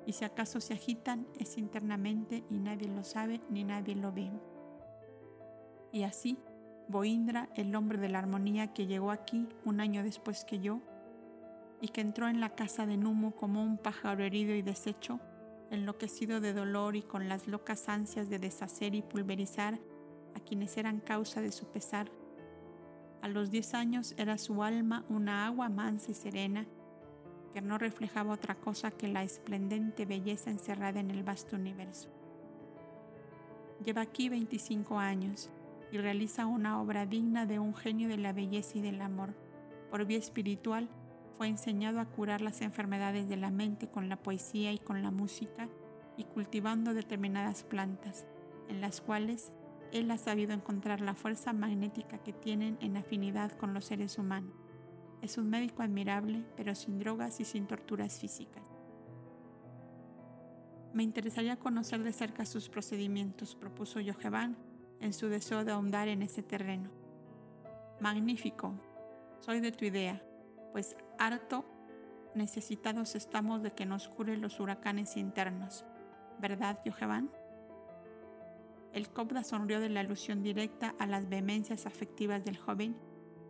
y si acaso se agitan es internamente y nadie lo sabe ni nadie lo ve. Y así, Boindra, el hombre de la armonía que llegó aquí un año después que yo, y que entró en la casa de Numo como un pájaro herido y deshecho, enloquecido de dolor y con las locas ansias de deshacer y pulverizar a quienes eran causa de su pesar. A los diez años era su alma una agua mansa y serena que no reflejaba otra cosa que la esplendente belleza encerrada en el vasto universo. Lleva aquí 25 años y realiza una obra digna de un genio de la belleza y del amor. Por vía espiritual fue enseñado a curar las enfermedades de la mente con la poesía y con la música y cultivando determinadas plantas, en las cuales él ha sabido encontrar la fuerza magnética que tienen en afinidad con los seres humanos. Es un médico admirable, pero sin drogas y sin torturas físicas. Me interesaría conocer de cerca sus procedimientos, propuso Jojeban en su deseo de ahondar en ese terreno. Magnífico, soy de tu idea, pues harto necesitados estamos de que nos cure los huracanes internos, ¿verdad, Jojeban? El cobra sonrió de la alusión directa a las vehemencias afectivas del joven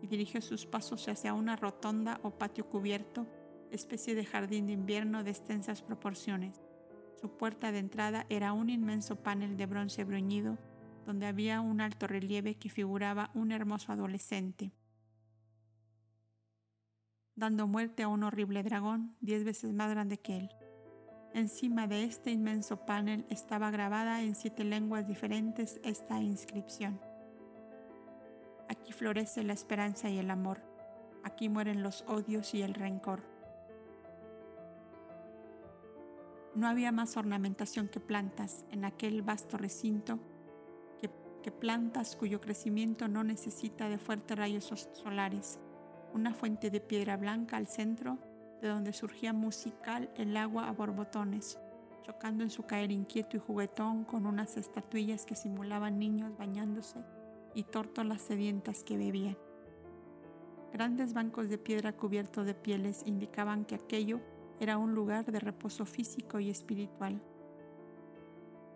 y dirigió sus pasos hacia una rotonda o patio cubierto, especie de jardín de invierno de extensas proporciones. Su puerta de entrada era un inmenso panel de bronce bruñido, donde había un alto relieve que figuraba un hermoso adolescente, dando muerte a un horrible dragón diez veces más grande que él. Encima de este inmenso panel estaba grabada en siete lenguas diferentes esta inscripción. Aquí florece la esperanza y el amor. Aquí mueren los odios y el rencor. No había más ornamentación que plantas en aquel vasto recinto, que, que plantas cuyo crecimiento no necesita de fuertes rayos solares, una fuente de piedra blanca al centro de donde surgía musical el agua a borbotones, chocando en su caer inquieto y juguetón con unas estatuillas que simulaban niños bañándose y tórtolas sedientas que bebían. Grandes bancos de piedra cubiertos de pieles indicaban que aquello era un lugar de reposo físico y espiritual.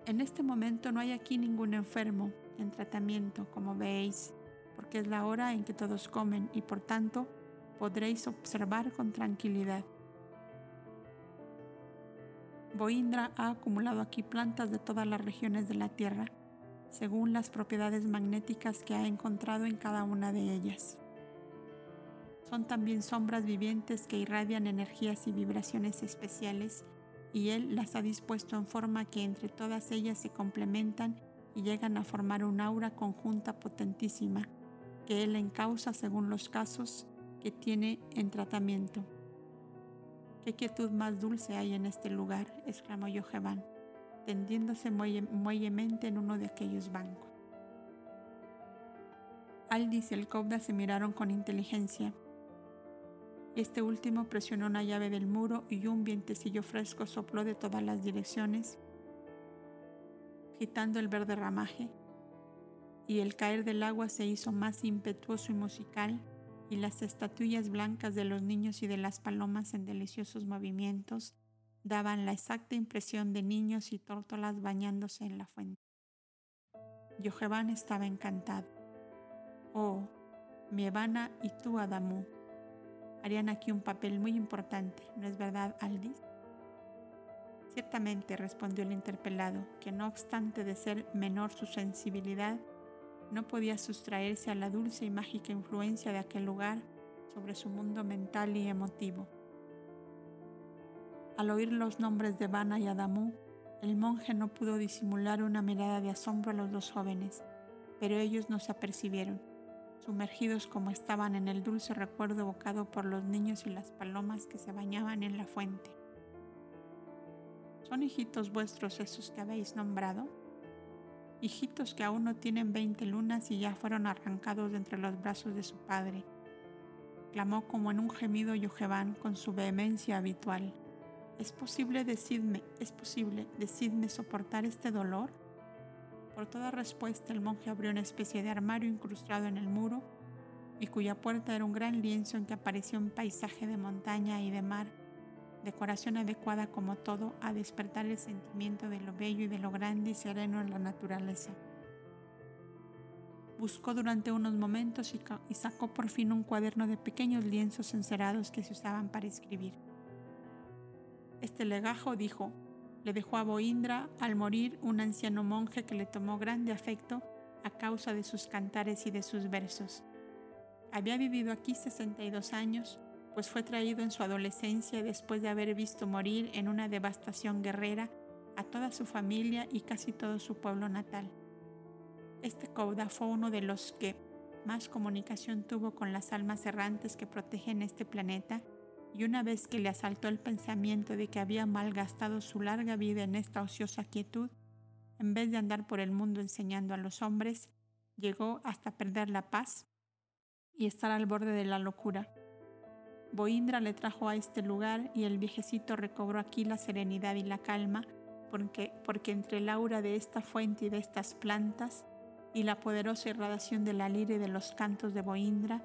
En este momento no hay aquí ningún enfermo en tratamiento, como veis, porque es la hora en que todos comen y por tanto podréis observar con tranquilidad. Boindra ha acumulado aquí plantas de todas las regiones de la tierra. según las propiedades magnéticas que ha encontrado en cada una de ellas. Son también sombras vivientes que irradian energías y vibraciones especiales y Él las ha dispuesto en forma que entre todas ellas se complementan y llegan a formar un aura conjunta potentísima que Él encausa según los casos que tiene en tratamiento. ¿Qué quietud más dulce hay en este lugar? exclamó Joheban, tendiéndose muellemente en uno de aquellos bancos. Aldis y el Cobda se miraron con inteligencia. Este último presionó una llave del muro y un vientecillo fresco sopló de todas las direcciones, agitando el verde ramaje, y el caer del agua se hizo más impetuoso y musical y las estatuillas blancas de los niños y de las palomas en deliciosos movimientos daban la exacta impresión de niños y tórtolas bañándose en la fuente. Yojevan estaba encantado. Oh, mi Evana y tú, Adamu, harían aquí un papel muy importante, ¿no es verdad, Aldis? Ciertamente, respondió el interpelado, que no obstante de ser menor su sensibilidad, no podía sustraerse a la dulce y mágica influencia de aquel lugar sobre su mundo mental y emotivo. Al oír los nombres de Vana y Adamu, el monje no pudo disimular una mirada de asombro a los dos jóvenes, pero ellos no se apercibieron, sumergidos como estaban en el dulce recuerdo evocado por los niños y las palomas que se bañaban en la fuente. ¿Son hijitos vuestros esos que habéis nombrado? Hijitos que aún no tienen veinte lunas y ya fueron arrancados de entre los brazos de su padre. Clamó como en un gemido Yojeban con su vehemencia habitual. ¿Es posible, decidme, es posible, decidme soportar este dolor? Por toda respuesta el monje abrió una especie de armario incrustado en el muro y cuya puerta era un gran lienzo en que aparecía un paisaje de montaña y de mar decoración adecuada como todo a despertar el sentimiento de lo bello y de lo grande y sereno en la naturaleza. Buscó durante unos momentos y, sacó por fin un cuaderno de pequeños lienzos encerados que se usaban para escribir. Este legajo, dijo, le dejó a Boindra al morir un anciano monje que le tomó grande afecto a causa de sus cantares y de sus versos. Había vivido aquí 62 años pues fue traído en su adolescencia después de haber visto morir en una devastación guerrera a toda su familia y casi todo su pueblo natal. Este Kouda fue uno de los que más comunicación tuvo con las almas errantes que protegen este planeta y una vez que le asaltó el pensamiento de que había malgastado su larga vida en esta ociosa quietud, en vez de andar por el mundo enseñando a los hombres, llegó hasta perder la paz y estar al borde de la locura. Boindra le trajo a este lugar y el viejecito recobró aquí la serenidad y la calma, porque, porque entre el aura de esta fuente y de estas plantas y la poderosa irradiación de la lira y de los cantos de Boindra,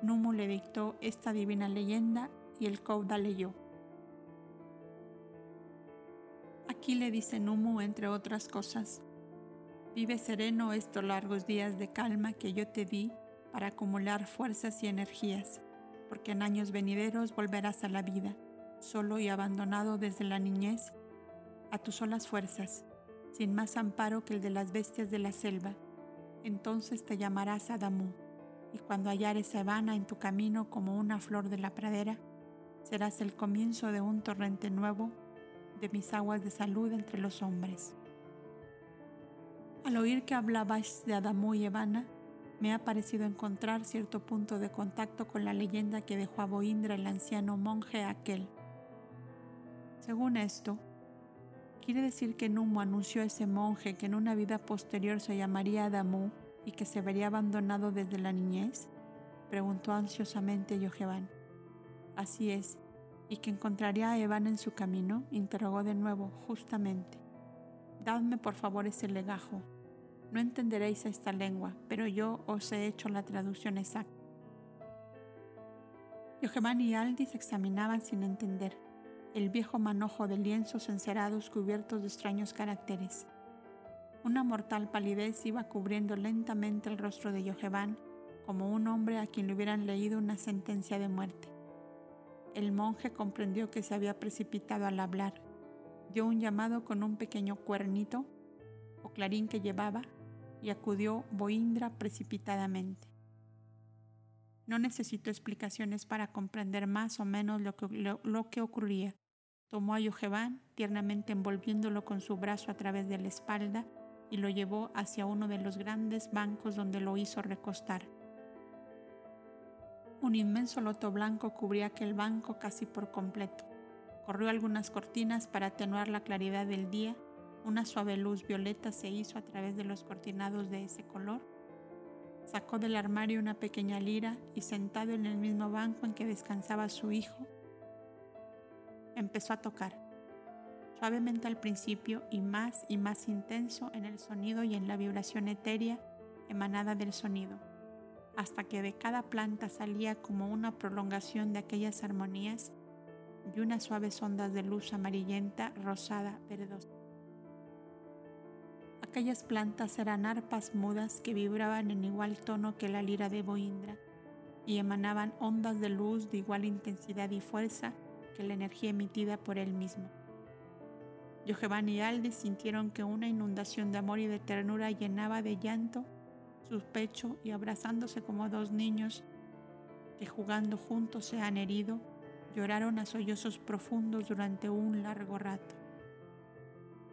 Numu le dictó esta divina leyenda y el Kouda leyó. Aquí le dice Numu, entre otras cosas, vive sereno estos largos días de calma que yo te di para acumular fuerzas y energías porque en años venideros volverás a la vida, solo y abandonado desde la niñez, a tus solas fuerzas, sin más amparo que el de las bestias de la selva. Entonces te llamarás Adamu, y cuando hallares Evana en tu camino como una flor de la pradera, serás el comienzo de un torrente nuevo de mis aguas de salud entre los hombres. Al oír que hablabas de Adamu y Evana, me ha parecido encontrar cierto punto de contacto con la leyenda que dejó a Boindra el anciano monje aquel. Según esto, ¿quiere decir que Numo anunció a ese monje que en una vida posterior se llamaría Adamu y que se vería abandonado desde la niñez? Preguntó ansiosamente Yojevan. Así es, y que encontraría a Evan en su camino, interrogó de nuevo, justamente. Dadme por favor ese legajo, no entenderéis esta lengua, pero yo os he hecho la traducción exacta. Yojeman y Aldis examinaban sin entender el viejo manojo de lienzos encerados cubiertos de extraños caracteres. Una mortal palidez iba cubriendo lentamente el rostro de Yojeban como un hombre a quien le hubieran leído una sentencia de muerte. El monje comprendió que se había precipitado al hablar. Dio un llamado con un pequeño cuernito o clarín que llevaba y acudió Boindra precipitadamente. No necesitó explicaciones para comprender más o menos lo que, lo, que ocurría. Tomó a Yojevan, tiernamente envolviéndolo con su brazo a través de la espalda, y lo llevó hacia uno de los grandes bancos donde lo hizo recostar. Un inmenso loto blanco cubría aquel banco casi por completo. Corrió algunas cortinas para atenuar la claridad del día. Una suave luz violeta se hizo a través de los cortinados de ese color Sacó del armario una pequeña lira y sentado en el mismo banco en que descansaba su hijo, empezó a tocar, suavemente al principio y más y más intenso en el sonido y en la vibración etérea emanada del sonido, hasta que de cada planta salía como una prolongación de aquellas armonías y unas suaves ondas de luz amarillenta, rosada, verdosa. Aquellas plantas eran arpas mudas que vibraban en igual tono que la lira de Boindra y emanaban ondas de luz de igual intensidad y fuerza que la energía emitida por él mismo. Yojevan y Alde sintieron que una inundación de amor y de ternura llenaba de llanto su pecho y abrazándose como dos niños que jugando juntos se han herido, lloraron a sollozos profundos durante un largo rato.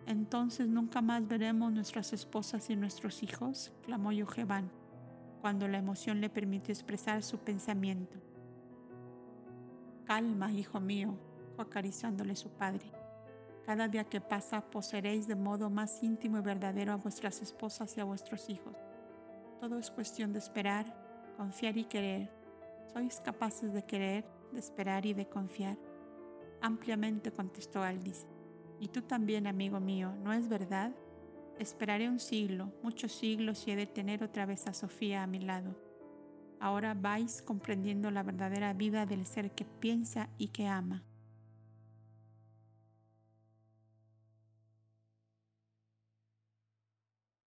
Entonces nunca más veremos nuestras esposas y nuestros hijos, clamó Yojevan, cuando la emoción le permitió expresar su pensamiento. Calma, hijo mío, acariciándole su padre. Cada día que pasa poseeréis de modo más íntimo y verdadero a vuestras esposas y a vuestros hijos. Todo es cuestión de esperar, confiar y querer. ¿Sois capaces de querer, de esperar y de confiar? Ampliamente contestó Aldis. Y tú también, amigo mío, ¿no es verdad? Esperaré un siglo, muchos siglos y he de tener otra vez a Sofía a mi lado. Ahora vais comprendiendo la verdadera vida del ser que piensa y que ama.